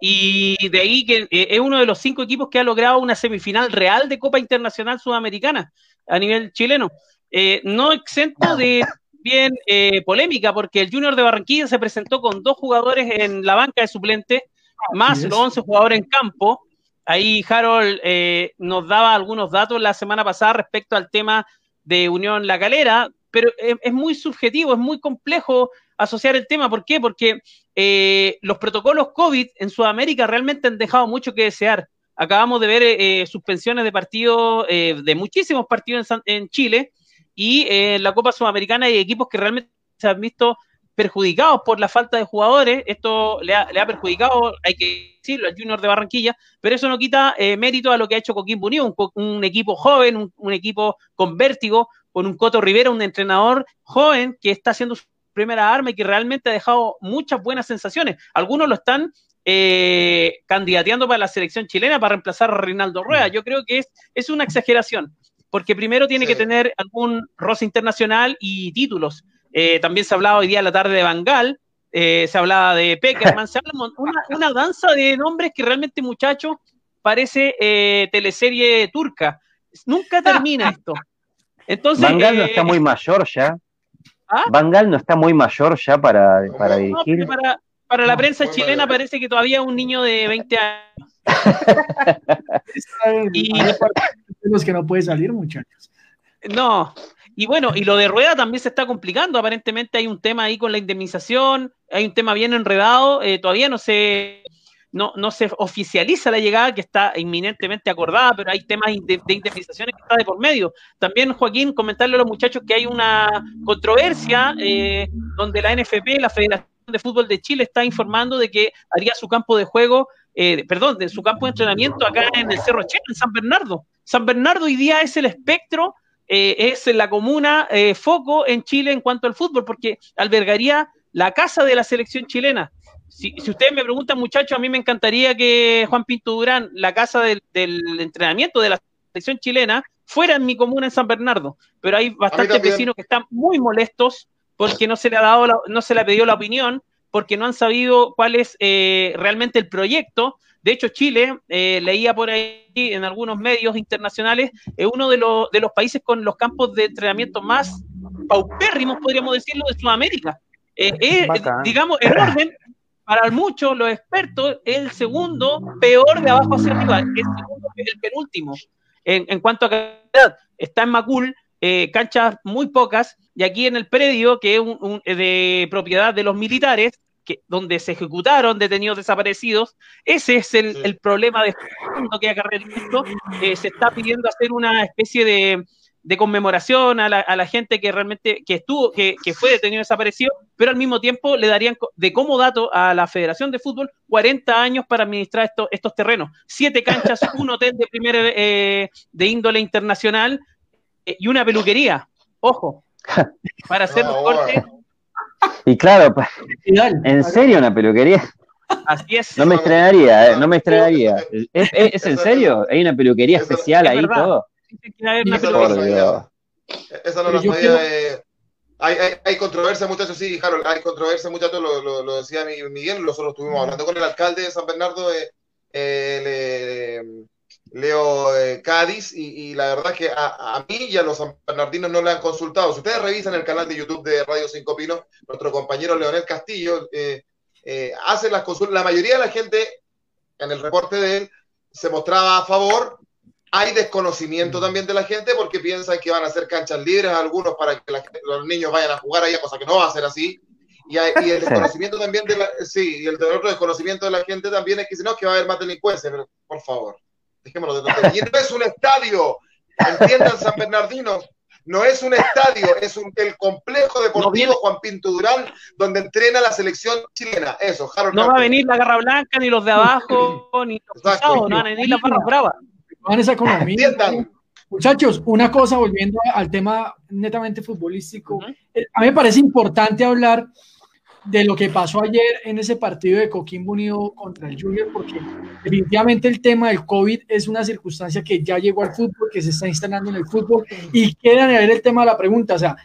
y de ahí que es uno de los cinco equipos que ha logrado una semifinal real de Copa Internacional Sudamericana a nivel chileno. no exento de bien polémica porque el Junior de Barranquilla se presentó con dos jugadores en la banca de suplente más los 11 jugadores en campo. Ahí Harold eh, nos daba algunos datos la semana pasada respecto al tema de Unión La Calera, pero es, muy subjetivo, es muy complejo asociar el tema. ¿Por qué? Porque eh, los protocolos COVID en Sudamérica realmente han dejado mucho que desear. Acabamos de ver eh, suspensiones de partidos, de muchísimos partidos en, en Chile, y en la Copa Sudamericana hay equipos que realmente se han visto perjudicados por la falta de jugadores. Esto le ha, perjudicado, hay que decirlo, al Junior de Barranquilla, pero eso no quita eh, mérito a lo que ha hecho Coquimbo Unido, un, equipo joven, un, equipo con vértigo, con un Coto Rivera, un entrenador joven que está haciendo su primera arma y que realmente ha dejado muchas buenas sensaciones. Algunos lo están eh, candidateando para la selección chilena para reemplazar a Reinaldo Rueda. Yo creo que es, es una exageración, porque primero tiene que tener algún roce internacional y títulos eh, también se hablaba hoy día en la tarde de Bangal, eh, se hablaba de Peckerman, se habla una, danza de nombres que realmente, muchachos, parece eh, teleserie turca. Nunca termina esto. Entonces, Bangal no está muy mayor ya. ¿Ah? Bangal no está muy mayor ya para, para dirigir. para, la prensa chilena parece que todavía es un niño de 20 años. y los que no puede salir, muchachos. No, y bueno, y lo de Rueda también se está complicando. Aparentemente hay un tema ahí con la indemnización, hay un tema bien enredado. Eh, todavía no se, no, no se oficializa la llegada, que está inminentemente acordada, pero hay temas de, indemnizaciones que está de por medio. También, Joaquín, comentarle a los muchachos que hay una controversia eh, donde la NFP, la Federación de Fútbol de Chile, está informando de que haría su campo de juego, eh, perdón, de su campo de entrenamiento acá en el Cerro Chile, en San Bernardo. San Bernardo hoy día es el espectro eh, es la comuna eh, foco en Chile en cuanto al fútbol, porque albergaría la casa de la selección chilena. Si, ustedes me preguntan, muchachos, a mí me encantaría que Juan Pinto Durán, la casa del, entrenamiento de la selección chilena, fuera en mi comuna en San Bernardo. Pero hay bastantes vecinos que están muy molestos porque no se le ha dado, no se le ha pedido la opinión, porque no han sabido cuál es eh, realmente el proyecto de hecho, Chile, eh, leía por ahí en algunos medios internacionales, es uno de, los, de los países con los campos de entrenamiento más paupérrimos, podríamos decirlo, de Sudamérica. Eh, digamos, en orden, para muchos, los expertos, es el segundo peor de abajo hacia arriba, el, segundo, el penúltimo. en, cuanto a calidad. Está en Macul, eh, canchas muy pocas, y aquí en el predio, que es de propiedad de los militares, que, donde se ejecutaron detenidos desaparecidos, ese es el, problema de fondo que acarrea esto. Eh, se está pidiendo hacer una especie de, de conmemoración a la, a la, gente que realmente que estuvo, que, que, fue detenido desaparecido, pero al mismo tiempo le darían de como dato a la Federación de Fútbol 40 años para administrar estos terrenos. Siete canchas, un hotel de primer eh, de índole internacional eh, y una peluquería. Ojo, para hacer los cortes. Y claro, pues, ¿en serio una peluquería? Así es. No me estrenaría, eh, no me estrenaría. ¿Es, es, en serio? ¿Hay una peluquería especial ahí todo? Esa no lo sabía. hay, hay, hay, controversia, muchachos, sí, Harold, hay controversia, muchachos, lo, lo, lo, decía Miguel, nosotros estuvimos hablando con el alcalde de San Bernardo, eh, eh, Leo eh, Cádiz, y, y, la verdad es que a, a, mí y a los San Bernardinos no le han consultado. Si ustedes revisan el canal de YouTube de Radio Cinco Pinos, nuestro compañero Leonel Castillo eh, eh, hace las consultas, la mayoría de la gente en el reporte de él se mostraba a favor, hay desconocimiento también de la gente porque piensan que van a ser canchas libres algunos para que los niños vayan a jugar ahí, cosa que no va a ser así. Y, y el desconocimiento también de la, sí, y el otro desconocimiento de la gente también es que si no, que va a haber más delincuencia, por favor, dejémoslo de Y no es un estadio, entiendan San Bernardino, no es un estadio, es un, el complejo deportivo Juan Pinto Durán, donde entrena la selección chilena. Eso, Harold No va a venir la Garra Blanca, ni los de abajo, ni los pisados, no van a venir las barras bravas esa economía. Muchachos, una cosa, volviendo al tema netamente futbolístico, eh, a mí me parece importante hablar de lo que pasó ayer en ese partido de Coquimbo Unido contra el Junior, porque definitivamente el tema del COVID es una circunstancia que ya llegó al fútbol, que se está instalando en el fútbol, y queda ver el tema de la pregunta, o sea,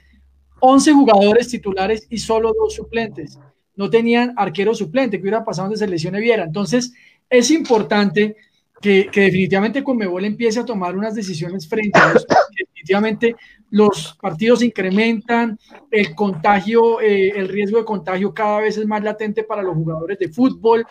11 jugadores titulares y solo dos suplentes, no tenían arquero suplente, que hubiera pasado donde se lesione Viera, entonces es importante que, definitivamente Conmebol empiece a tomar unas decisiones frente a los definitivamente los partidos incrementan, el contagio, eh, el riesgo de contagio cada vez es más latente para los jugadores de fútbol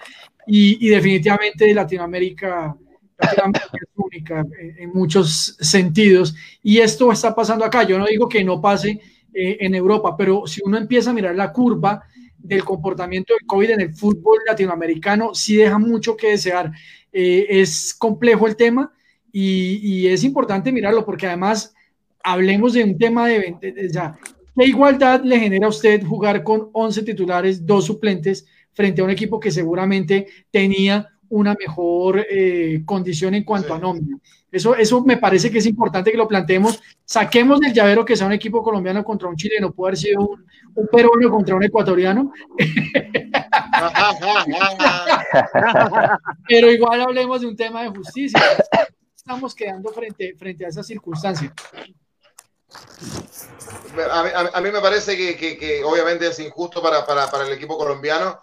y, definitivamente Latinoamérica, es única en muchos sentidos y esto está pasando acá. Yo no digo que no pase eh, en Europa, pero si uno empieza a mirar la curva del comportamiento del COVID en el fútbol latinoamericano, sí deja mucho que desear. Eh, es complejo el tema y, es importante mirarlo porque además hablemos de un tema de, ¿qué igualdad le genera a usted jugar con 11 titulares, dos suplentes frente a un equipo que seguramente tenía una mejor eh, condición en cuanto a nómina? Eso, eso me parece que es importante que lo planteemos. Saquemos del llavero que sea un equipo colombiano contra un chileno, puede haber sido un, un peruano contra un ecuatoriano. Pero igual hablemos de un tema de justicia. Estamos quedando frente, frente a esa circunstancia. A mí, me parece que, obviamente es injusto para, el equipo colombiano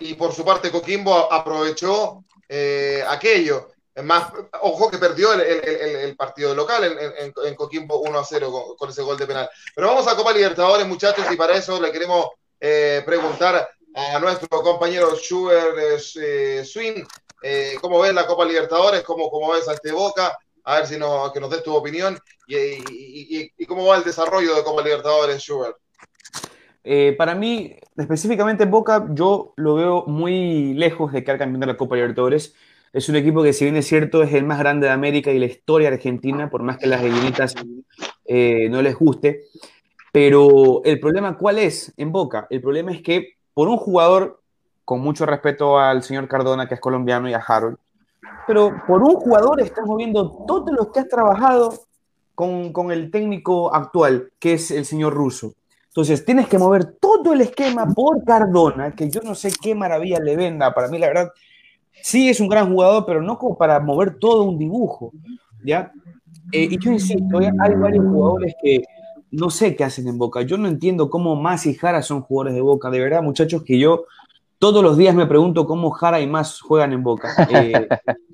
y por su parte Coquimbo aprovechó eh, aquello más, ojo que perdió el, partido local en, Coquimbo 1 a 0 con, ese gol de penal. Pero vamos a Copa Libertadores, muchachos, y para eso le queremos eh, preguntar a nuestro compañero Schubert eh, Swing, eh, ¿cómo ves la Copa Libertadores? ¿Cómo, cómo ves a este Boca? A ver si nos, que nos des tu opinión y, cómo va el desarrollo de Copa Libertadores, Schubert. para mí, específicamente Boca, yo lo veo muy lejos de quedar campeón de la Copa Libertadores. Es un equipo que, si bien es cierto, es el más grande de América y la historia argentina, por más que las gallinitas eh, no les guste. Pero el problema, ¿cuál es en Boca? El problema es que por un jugador, con mucho respeto al señor Cardona, que es colombiano, y a Harold, pero por un jugador estás moviendo todo lo que has trabajado con, con el técnico actual, que es el señor Russo. Entonces, tienes que mover todo el esquema por Cardona, que yo no sé qué maravilla le venda. Para mí, la verdad, sí es un gran jugador, pero no como para mover todo un dibujo, ¿ya? Eh, y yo insisto, hay varios jugadores que no sé qué hacen en Boca. Yo no entiendo cómo Más y Jara son jugadores de Boca. De verdad, muchachos, que yo todos los días me pregunto cómo Jara y Más juegan en Boca. Eh,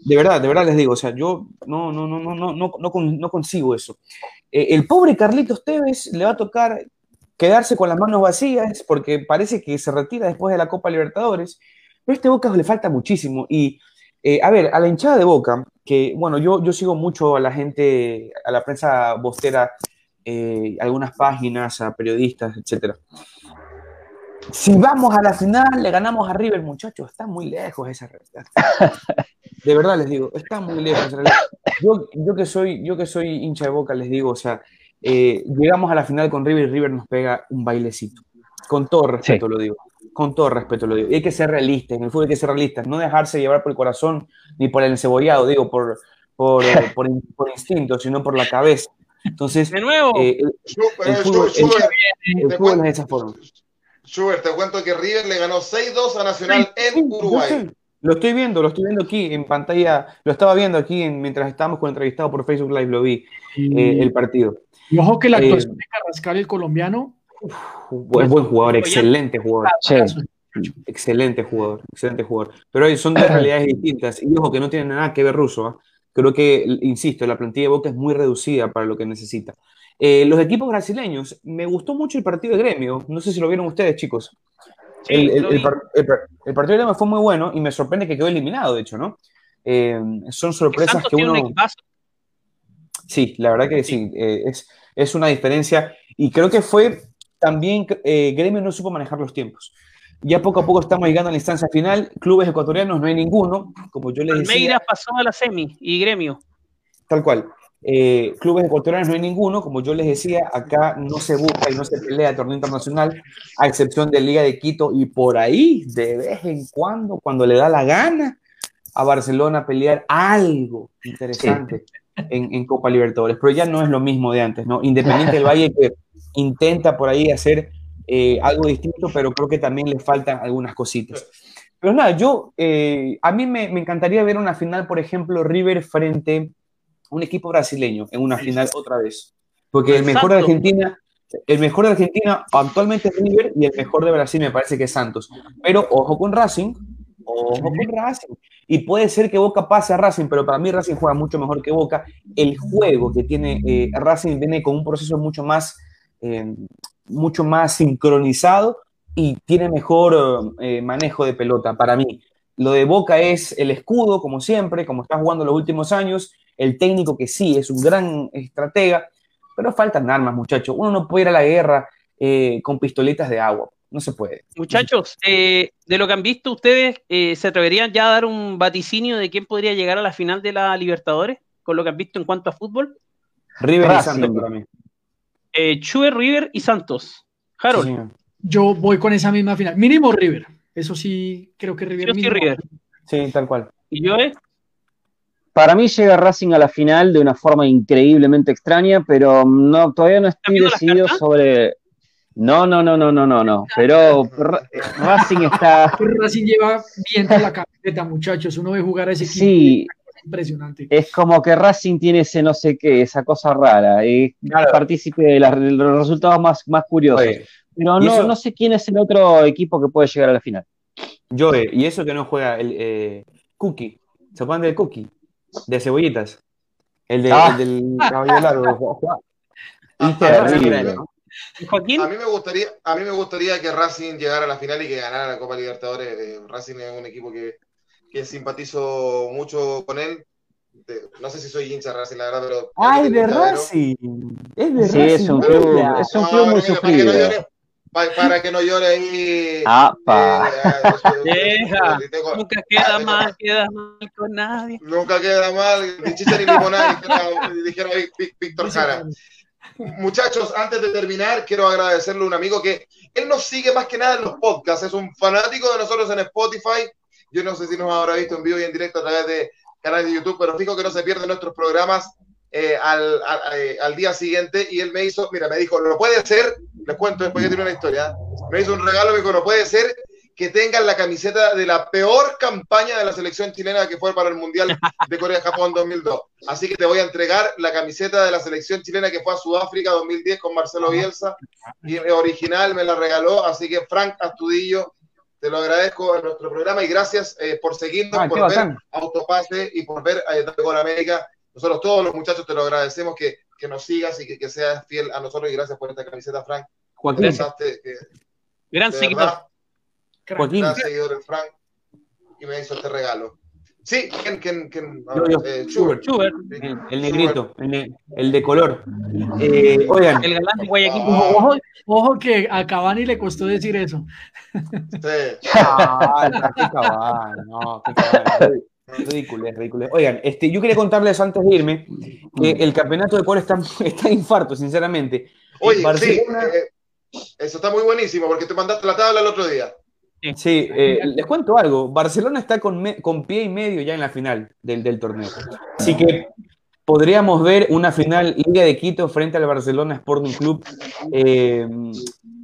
de verdad, de verdad les digo, o sea, yo no, no, no, no, no, no, no consigo eso. Eh, el pobre Carlitos Tevez le va a tocar quedarse con las manos vacías porque parece que se retira después de la Copa Libertadores. Pero a este Boca le falta muchísimo. Y Eh, a ver, a la hinchada de Boca, que bueno, yo, yo sigo mucho a la gente, a la prensa bostera, algunas páginas, a periodistas, etcétera. Si vamos a la final, le ganamos a River, muchachos, está muy lejos esa realidad. De verdad les digo, está muy lejos. Yo, yo, que soy, yo que soy hincha de boca, les digo, o sea, eh, llegamos a la final con River y River nos pega un bailecito. Con todo respeto lo digo. Con todo respeto lo digo. Y hay que ser realistas, en el fútbol hay que ser realistas, no dejarse llevar por el corazón ni por el encebollado, digo, por, por, por, por instinto, sino por la cabeza. Entonces, de nuevo, eh, el, fútbol, el, fútbol es esa forma. Schubert, te cuento que River le ganó 6-2 a Nacional en Uruguay. Lo estoy viendo, lo estoy viendo aquí en pantalla, lo estaba viendo aquí en, mientras estábamos con entrevistado por Facebook Live, lo vi, eh, el partido. Y ojo que la eh, actuación de Carrascal, el colombiano. buen, buen jugador, excelente jugador. Excelente jugador, excelente jugador. Pero son dos realidades distintas. Y ojo que no tienen nada que ver ruso. ¿ah? Creo que, insisto, la plantilla de Boca es muy reducida para lo que necesita. Eh, los equipos brasileños, me gustó mucho el partido de gremio. No sé si lo vieron ustedes, chicos. el, partido de gremio fue muy bueno y me sorprende que quedó eliminado, de hecho, ¿no? Eh, son sorpresas que uno. Sí, la verdad que sí, eh, es, es, una diferencia. Y creo que fue también. gremio no supo manejar los tiempos. Ya poco a poco estamos llegando a la instancia final. Clubes ecuatorianos no hay ninguno, como yo les decía. Almeida pasó a la semi y gremio. Tal cual. Eh, clubes ecuatorianos no hay ninguno, como yo les decía, acá no se busca y no se pelea torneo internacional, a excepción de Liga de Quito y por ahí, de vez en cuando, cuando le da la gana a Barcelona pelear algo interesante en, Copa Libertadores, pero ya no es lo mismo de antes, ¿no? Independiente del Valle que intenta por ahí hacer eh, algo distinto, pero creo que también le faltan algunas cositas. Pero nada, yo, eh, a mí me, me encantaría ver una final, por ejemplo, River frente un equipo brasileño en una final otra vez. Porque el mejor de Argentina, el mejor de Argentina actualmente es River y el mejor de Brasil me parece que es Santos. Pero ojo con Racing, ojo con Racing. Y puede ser que Boca pase a Racing, pero para mí Racing juega mucho mejor que Boca. El juego que tiene eh, Racing viene con un proceso mucho más, eh, mucho más sincronizado y tiene mejor eh, manejo de pelota para mí. Lo de Boca es el escudo, como siempre, como está jugando los últimos años, el técnico que sí es un gran estratega, pero faltan armas, muchachos. Uno no puede ir a la guerra eh, con pistoletas de agua. No se puede. Muchachos, eh, de lo que han visto ustedes, eh, ¿se atreverían ya a dar un vaticinio de quién podría llegar a la final de la Libertadores? Con lo que han visto en cuanto a fútbol. River y Santos para mí. Chue, River y Santos. Harold. Yo voy con esa misma final. Mínimo River. Eso sí, creo que River. sí, River. Sí, tal cual. ¿Y yo, eh? Para mí llega Racing a la final de una forma increíblemente extraña, pero no, todavía no estoy decidido sobre. No, no, no, no, no, no, no. Pero Racing está. Racing lleva bien la camiseta, muchachos. Uno ve jugar a ese equipo. Sí. impresionante. Es como que Racing tiene ese no sé qué, esa cosa rara. Y partícipe de, los resultados más, más curiosos. Pero no, no sé quién es el otro equipo que puede llegar a la final. Joe, y eso que no juega el eh, Cookie. ¿Se acuerdan del Cookie? De cebollitas. El, de, ah. del caballo largo. Ah, Joaquín. A mí me gustaría, a mí me gustaría que Racing llegara a la final y que ganara la Copa Libertadores. Eh, Racing es un equipo que, que simpatizo mucho con él. no sé si soy hincha de Racing, la verdad, pero. ¡Ay, de Racing! Es de sí, Es un club, es un club muy sufrido para, que no llore ahí. Ah, pa. nunca queda mal, queda mal con nadie. Nunca queda mal, ni chicha ni limonada, dijera Víctor Jara. Muchachos, antes de terminar, quiero agradecerle a un amigo que él nos sigue más que nada en los podcasts, es un fanático de nosotros en Spotify. Yo no sé si nos habrá visto en vivo y en directo a través de canal de YouTube, pero fijo que no se pierden nuestros programas eh, al, eh, al, día siguiente y él me hizo, mira, me dijo, no puede ser, les cuento después que tiene una historia, me hizo un regalo, me dijo, no puede ser que tengan la camiseta de la peor campaña de la selección chilena que fue para el Mundial de Corea-Japón 2002. Así que te voy a entregar la camiseta de la selección chilena que fue a Sudáfrica 2010 con Marcelo Bielsa, y original me la regaló, así que Frank Astudillo, te lo agradezco en nuestro programa y gracias eh, por seguirnos, ah, por ver Autopase y por ver a Gol América nosotros todos los muchachos te lo agradecemos que, que nos sigas y que, que, seas fiel a nosotros y gracias por esta camiseta, Frank. Joaquín. Gran seguidor. Joaquín. Gran seguidor, Frank. Y me hizo este regalo. Sí, Ken, Ken, Ken, eh, El, negrito, el, de color. Eh, oigan. El galán de Guayaquil. Ojo, ojo, que a Cavani le costó decir eso. Sí. Ah, qué Cavani, no, qué Cavani. Ridículo, es ridículo. Oigan, este, yo quería contarles antes de irme que el campeonato de Ecuador está, está infarto, sinceramente. Oye, sí, eh, eso está muy buenísimo porque te mandaste la tabla el otro día. Sí, eh, les cuento algo. Barcelona está con, con, pie y medio ya en la final del, del, torneo. Así que podríamos ver una final Liga de Quito frente al Barcelona Sporting Club. Eh,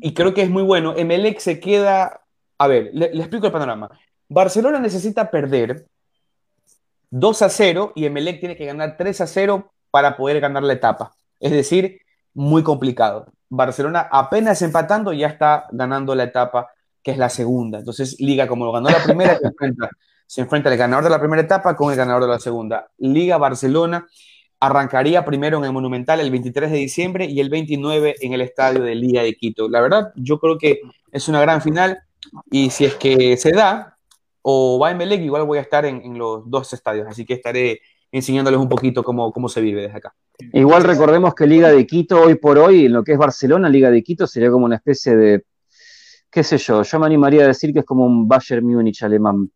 y creo que es muy bueno. Emelec se queda. A ver, le, explico el panorama. Barcelona necesita perder 2 a 0 y Emelec tiene que ganar 3 a 0 para poder ganar la etapa. Es decir, muy complicado. Barcelona apenas empatando ya está ganando la etapa que es la segunda. Entonces, Liga, como lo ganó la primera, se enfrenta, el ganador de la primera etapa con el ganador de la segunda. Liga Barcelona arrancaría primero en el Monumental el 23 de diciembre y el 29 en el estadio de Liga de Quito. La verdad, yo creo que es una gran final y si es que se da o va en Melec, igual voy a estar en, los dos estadios, así que estaré enseñándoles un poquito cómo, cómo se vive desde acá. Igual recordemos que Liga de Quito hoy por hoy, en lo que es Barcelona, Liga de Quito sería como una especie de qué sé yo, yo me animaría a decir que es como un Bayern Múnich alemán.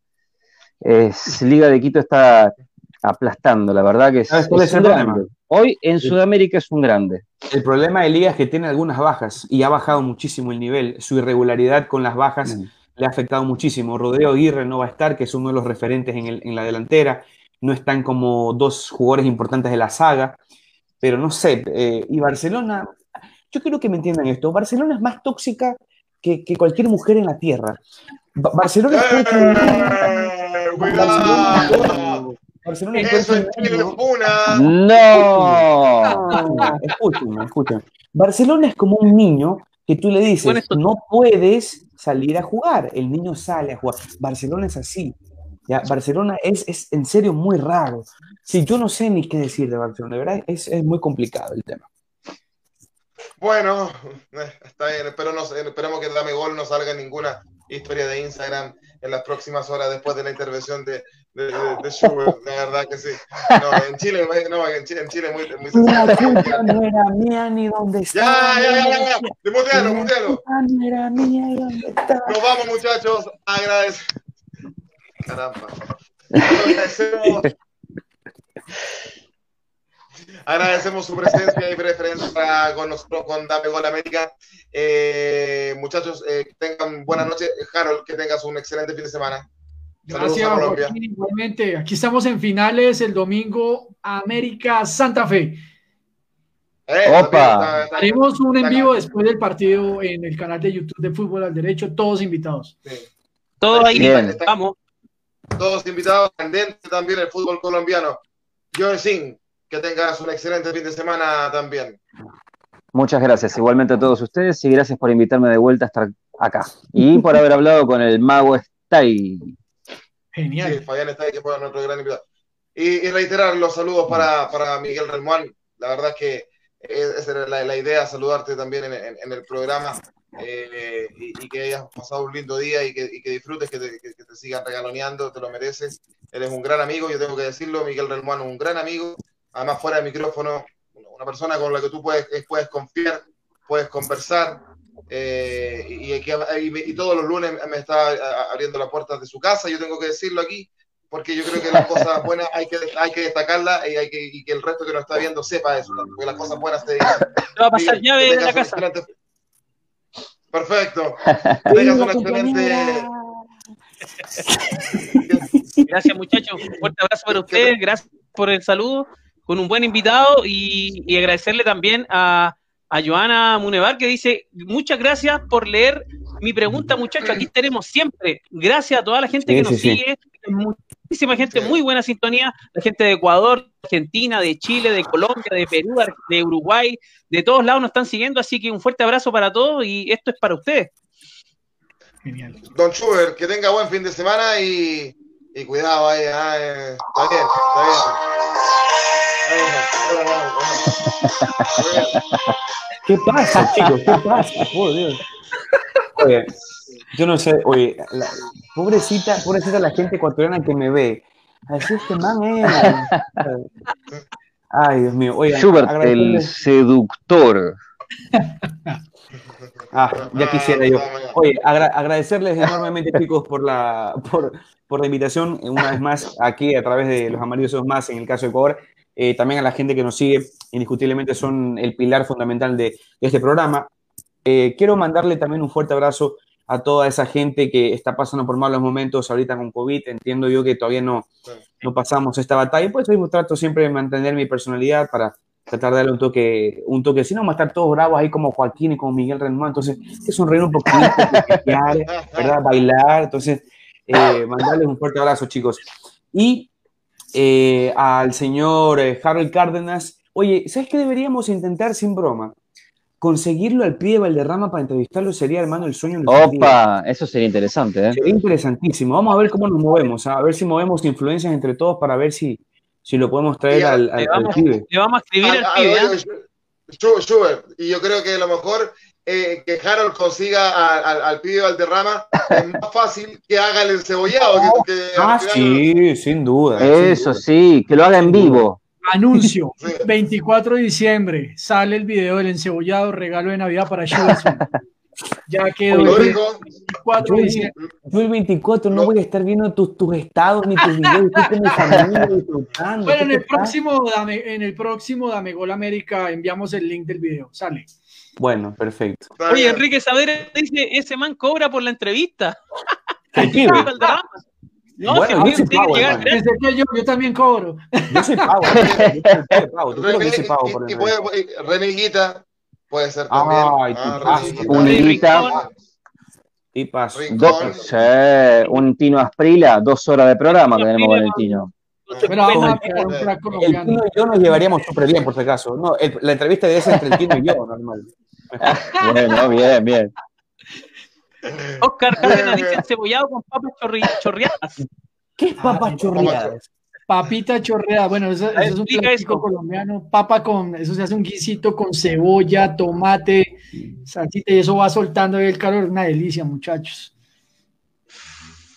Es, Liga de Quito está aplastando, la verdad que es, un grande. Hoy en Sudamérica es un grande. El problema de Liga es que tiene algunas bajas y ha bajado muchísimo el nivel. Su irregularidad con las bajas mm. Le ha afectado muchísimo. Rodeo Aguirre no va a estar, que es uno de los referentes en, la delantera. No están como dos jugadores importantes de la saga. Pero no sé, eh, y Barcelona, yo creo que me entiendan esto. Barcelona es más tóxica que, cualquier mujer en la tierra. Barcelona es ¡Eh! Barcelona, Barcelona Eso es No. Escúchame, escúchame. Barcelona es como un niño que tú le dices, no puedes salir a jugar. El niño sale a jugar. Barcelona es así. ¿ya? Barcelona es, es en serio muy raro. Sí, yo no sé ni qué decir de Barcelona. De verdad, es, es muy complicado el tema. Bueno, eh, está bien, Espero no, esperemos que Dame Gol no salga ninguna historia de Instagram en las próximas horas después de la intervención de, de, de, Schubert, la verdad que sí. No, en Chile, no, en Chile, en Chile muy, muy sencillo. no era mía ni dónde está. Ya, ya, ya, ya, ya. Mutealo, mutealo. No era mía y dónde está. Nos vamos, muchachos. Agradecemos. Caramba. Agradecemos. Agradecemos su presencia y preferencia con nosotros, con Dame Gol América. Eh, muchachos, eh, tengan buenas noches. Harold, que tengas un excelente fin de semana. Gracias, Joaquín, igualmente. Aquí estamos en finales el domingo América Santa Fe. Eh, Opa. Haremos un en vivo después del partido en el canal de YouTube de Fútbol al Derecho, todos invitados. Todos ahí, vamos. Todos invitados, también el fútbol colombiano. John Singh, que tengas un excelente fin de semana también. Muchas gracias, igualmente a todos ustedes, y gracias por invitarme de vuelta a estar acá. Y por haber hablado con el mago Stay. Genial. Sí, Fabián Stay, que fue nuestro gran invitado. Y, reiterar los saludos para, para Miguel Relmuán. La verdad es que esa era la, idea, saludarte también en, el programa eh, y, que hayas pasado un lindo día y que, disfrutes, que te, que te, sigan regaloneando, te lo mereces. Eres un gran amigo, yo tengo que decirlo, Miguel Relmuán, un gran amigo, además fuera de micrófono, una persona con la que tú puedes, puedes confiar, puedes conversar, eh, y, y, todos los lunes me está abriendo las puertas de su casa, yo tengo que decirlo aquí, porque yo creo que las cosas buenas hay que, hay que destacarlas y, hay que, y que el resto que nos está viendo sepa eso, porque las cosas buenas te dicen. va a pasar llave en la casa. Perfecto. tengas una excelente... Gracias muchachos, un fuerte abrazo para ustedes, gracias por el saludo con un buen invitado y, agradecerle también a, a Joana Munevar que dice, muchas gracias por leer mi pregunta, muchachos. Aquí tenemos siempre, gracias a toda la gente que nos sigue, muchísima gente, muy buena sintonía, la gente de Ecuador, Argentina, de Chile, de Colombia, de Perú, de Uruguay, de todos lados nos están siguiendo, así que un fuerte abrazo para todos y esto es para ustedes. Genial. Don Schubert, que tenga buen fin de semana y, cuidado ahí, ah, eh, está bien, está bien. ¿Qué pasa, chicos? ¿Qué pasa? Por Dios. Oye, yo no sé, oye, pobrecita, pobrecita la gente ecuatoriana que me ve. Así es que man es. Ay, Dios mío. Oigan, Schubert, el seductor. Ah, ya quisiera yo. Oye, agradecerles enormemente, chicos, por la, por, por, la invitación, una vez más, aquí a través de los amarillos más, en el caso de Ecuador. Eh, también a la gente que nos sigue, indiscutiblemente son el pilar fundamental de, este programa. Eh, quiero mandarle también un fuerte abrazo a toda esa gente que está pasando por malos momentos ahorita con COVID. Entiendo yo que todavía no, no pasamos esta batalla. Pues hoy trato siempre de mantener mi personalidad para tratar de darle un toque, un toque, si no, vamos a estar todos bravos ahí como Joaquín y como Miguel Renman. Entonces, es sonreír un poquito, ¿verdad? Bailar. Entonces, eh, mandarles un fuerte abrazo, chicos. Y eh, al señor eh, Harold Cárdenas, oye, ¿sabes qué deberíamos intentar sin broma? conseguirlo al pie de Valderrama para entrevistarlo sería, hermano, el sueño. Opa, eso sería interesante. ¿eh? Sería interesantísimo. Vamos a ver cómo nos movemos, a ver si movemos influencias entre todos para ver si, si lo podemos traer al, al, le vamos, pibe. Le vamos a escribir al pibe. ¿eh? y yo creo que a lo mejor eh, que Harold consiga al, al pibe Valderrama es más fácil que haga el encebollado. Que, ah, sí, sin duda. Eso sí, que lo haga en vivo. Anuncio, 24 de diciembre, sale el video del encebollado, regalo de Navidad para Chivas. Ya quedó el 24 de diciembre. Yo el 24 no voy a estar viendo tus, tus estados ni tus videos. Bueno, en el, próximo, dame, en el próximo Dame Gol América enviamos el link del video, sale. Bueno, perfecto. Oye, Enrique Saavedra dice, ese man cobra por la entrevista. No, bueno, yo, pago, yo, yo, también cobro. Yo soy pago. Soy Reniguita puede ser también. Ay, ah, Uniguita. Y paso. Dos, sí, un Tino Asprila, dos horas de programa que tenemos con el Tino. Pero vamos a el Tino y yo nos llevaríamos súper bien, por si acaso. No, el, la entrevista debe ser entre el Tino y yo, normal. bueno, bien, bien. Oscar Cárdenas dice cebollado con papas chorreadas. ¿Qué es papas chorreadas? Papita chorreada, bueno, eso, es un clásico colombiano, papa con, eso se hace un guisito con cebolla, tomate, salsita y eso va soltando el calor, una delicia, muchachos.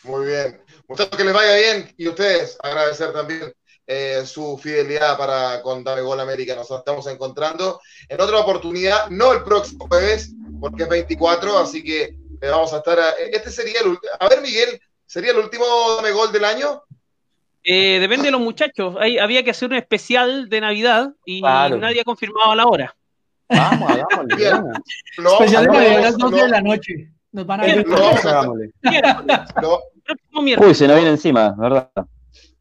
Muy bien, muchachos que les vaya bien y ustedes agradecer también eh, su fidelidad para con Dame Gol América. Nos estamos encontrando en otra oportunidad, no el próximo jueves, porque es 24, así que eh, vamos a estar. este sería el. A ver, Miguel, ¿sería el último Dame Gol del año? Eh, depende de los muchachos. había que hacer un especial de Navidad y nadie ha confirmado la hora. Vamos, hagámosle. especial de Navidad a las 12 de la noche. Nos van a ver. Uy, se nos viene encima, ¿verdad?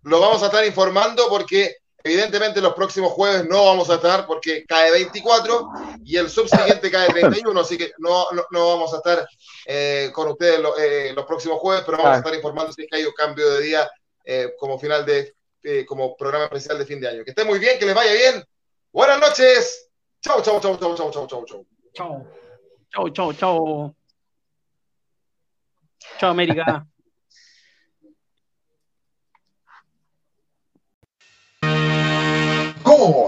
Lo vamos a estar informando porque Evidentemente los próximos jueves no vamos a estar porque cae 24 y el subsiguiente cae 31, así que no, no, vamos a estar eh, con ustedes eh, los próximos jueves, pero vamos a estar informando si hay un cambio de día eh, como final de, como programa especial de fin de año. Que esté muy bien, que les vaya bien. Buenas noches. Chau, chau, chau, chau, chau, chau, chau, chau. Chau. Chau, chau, chau. Chau, América.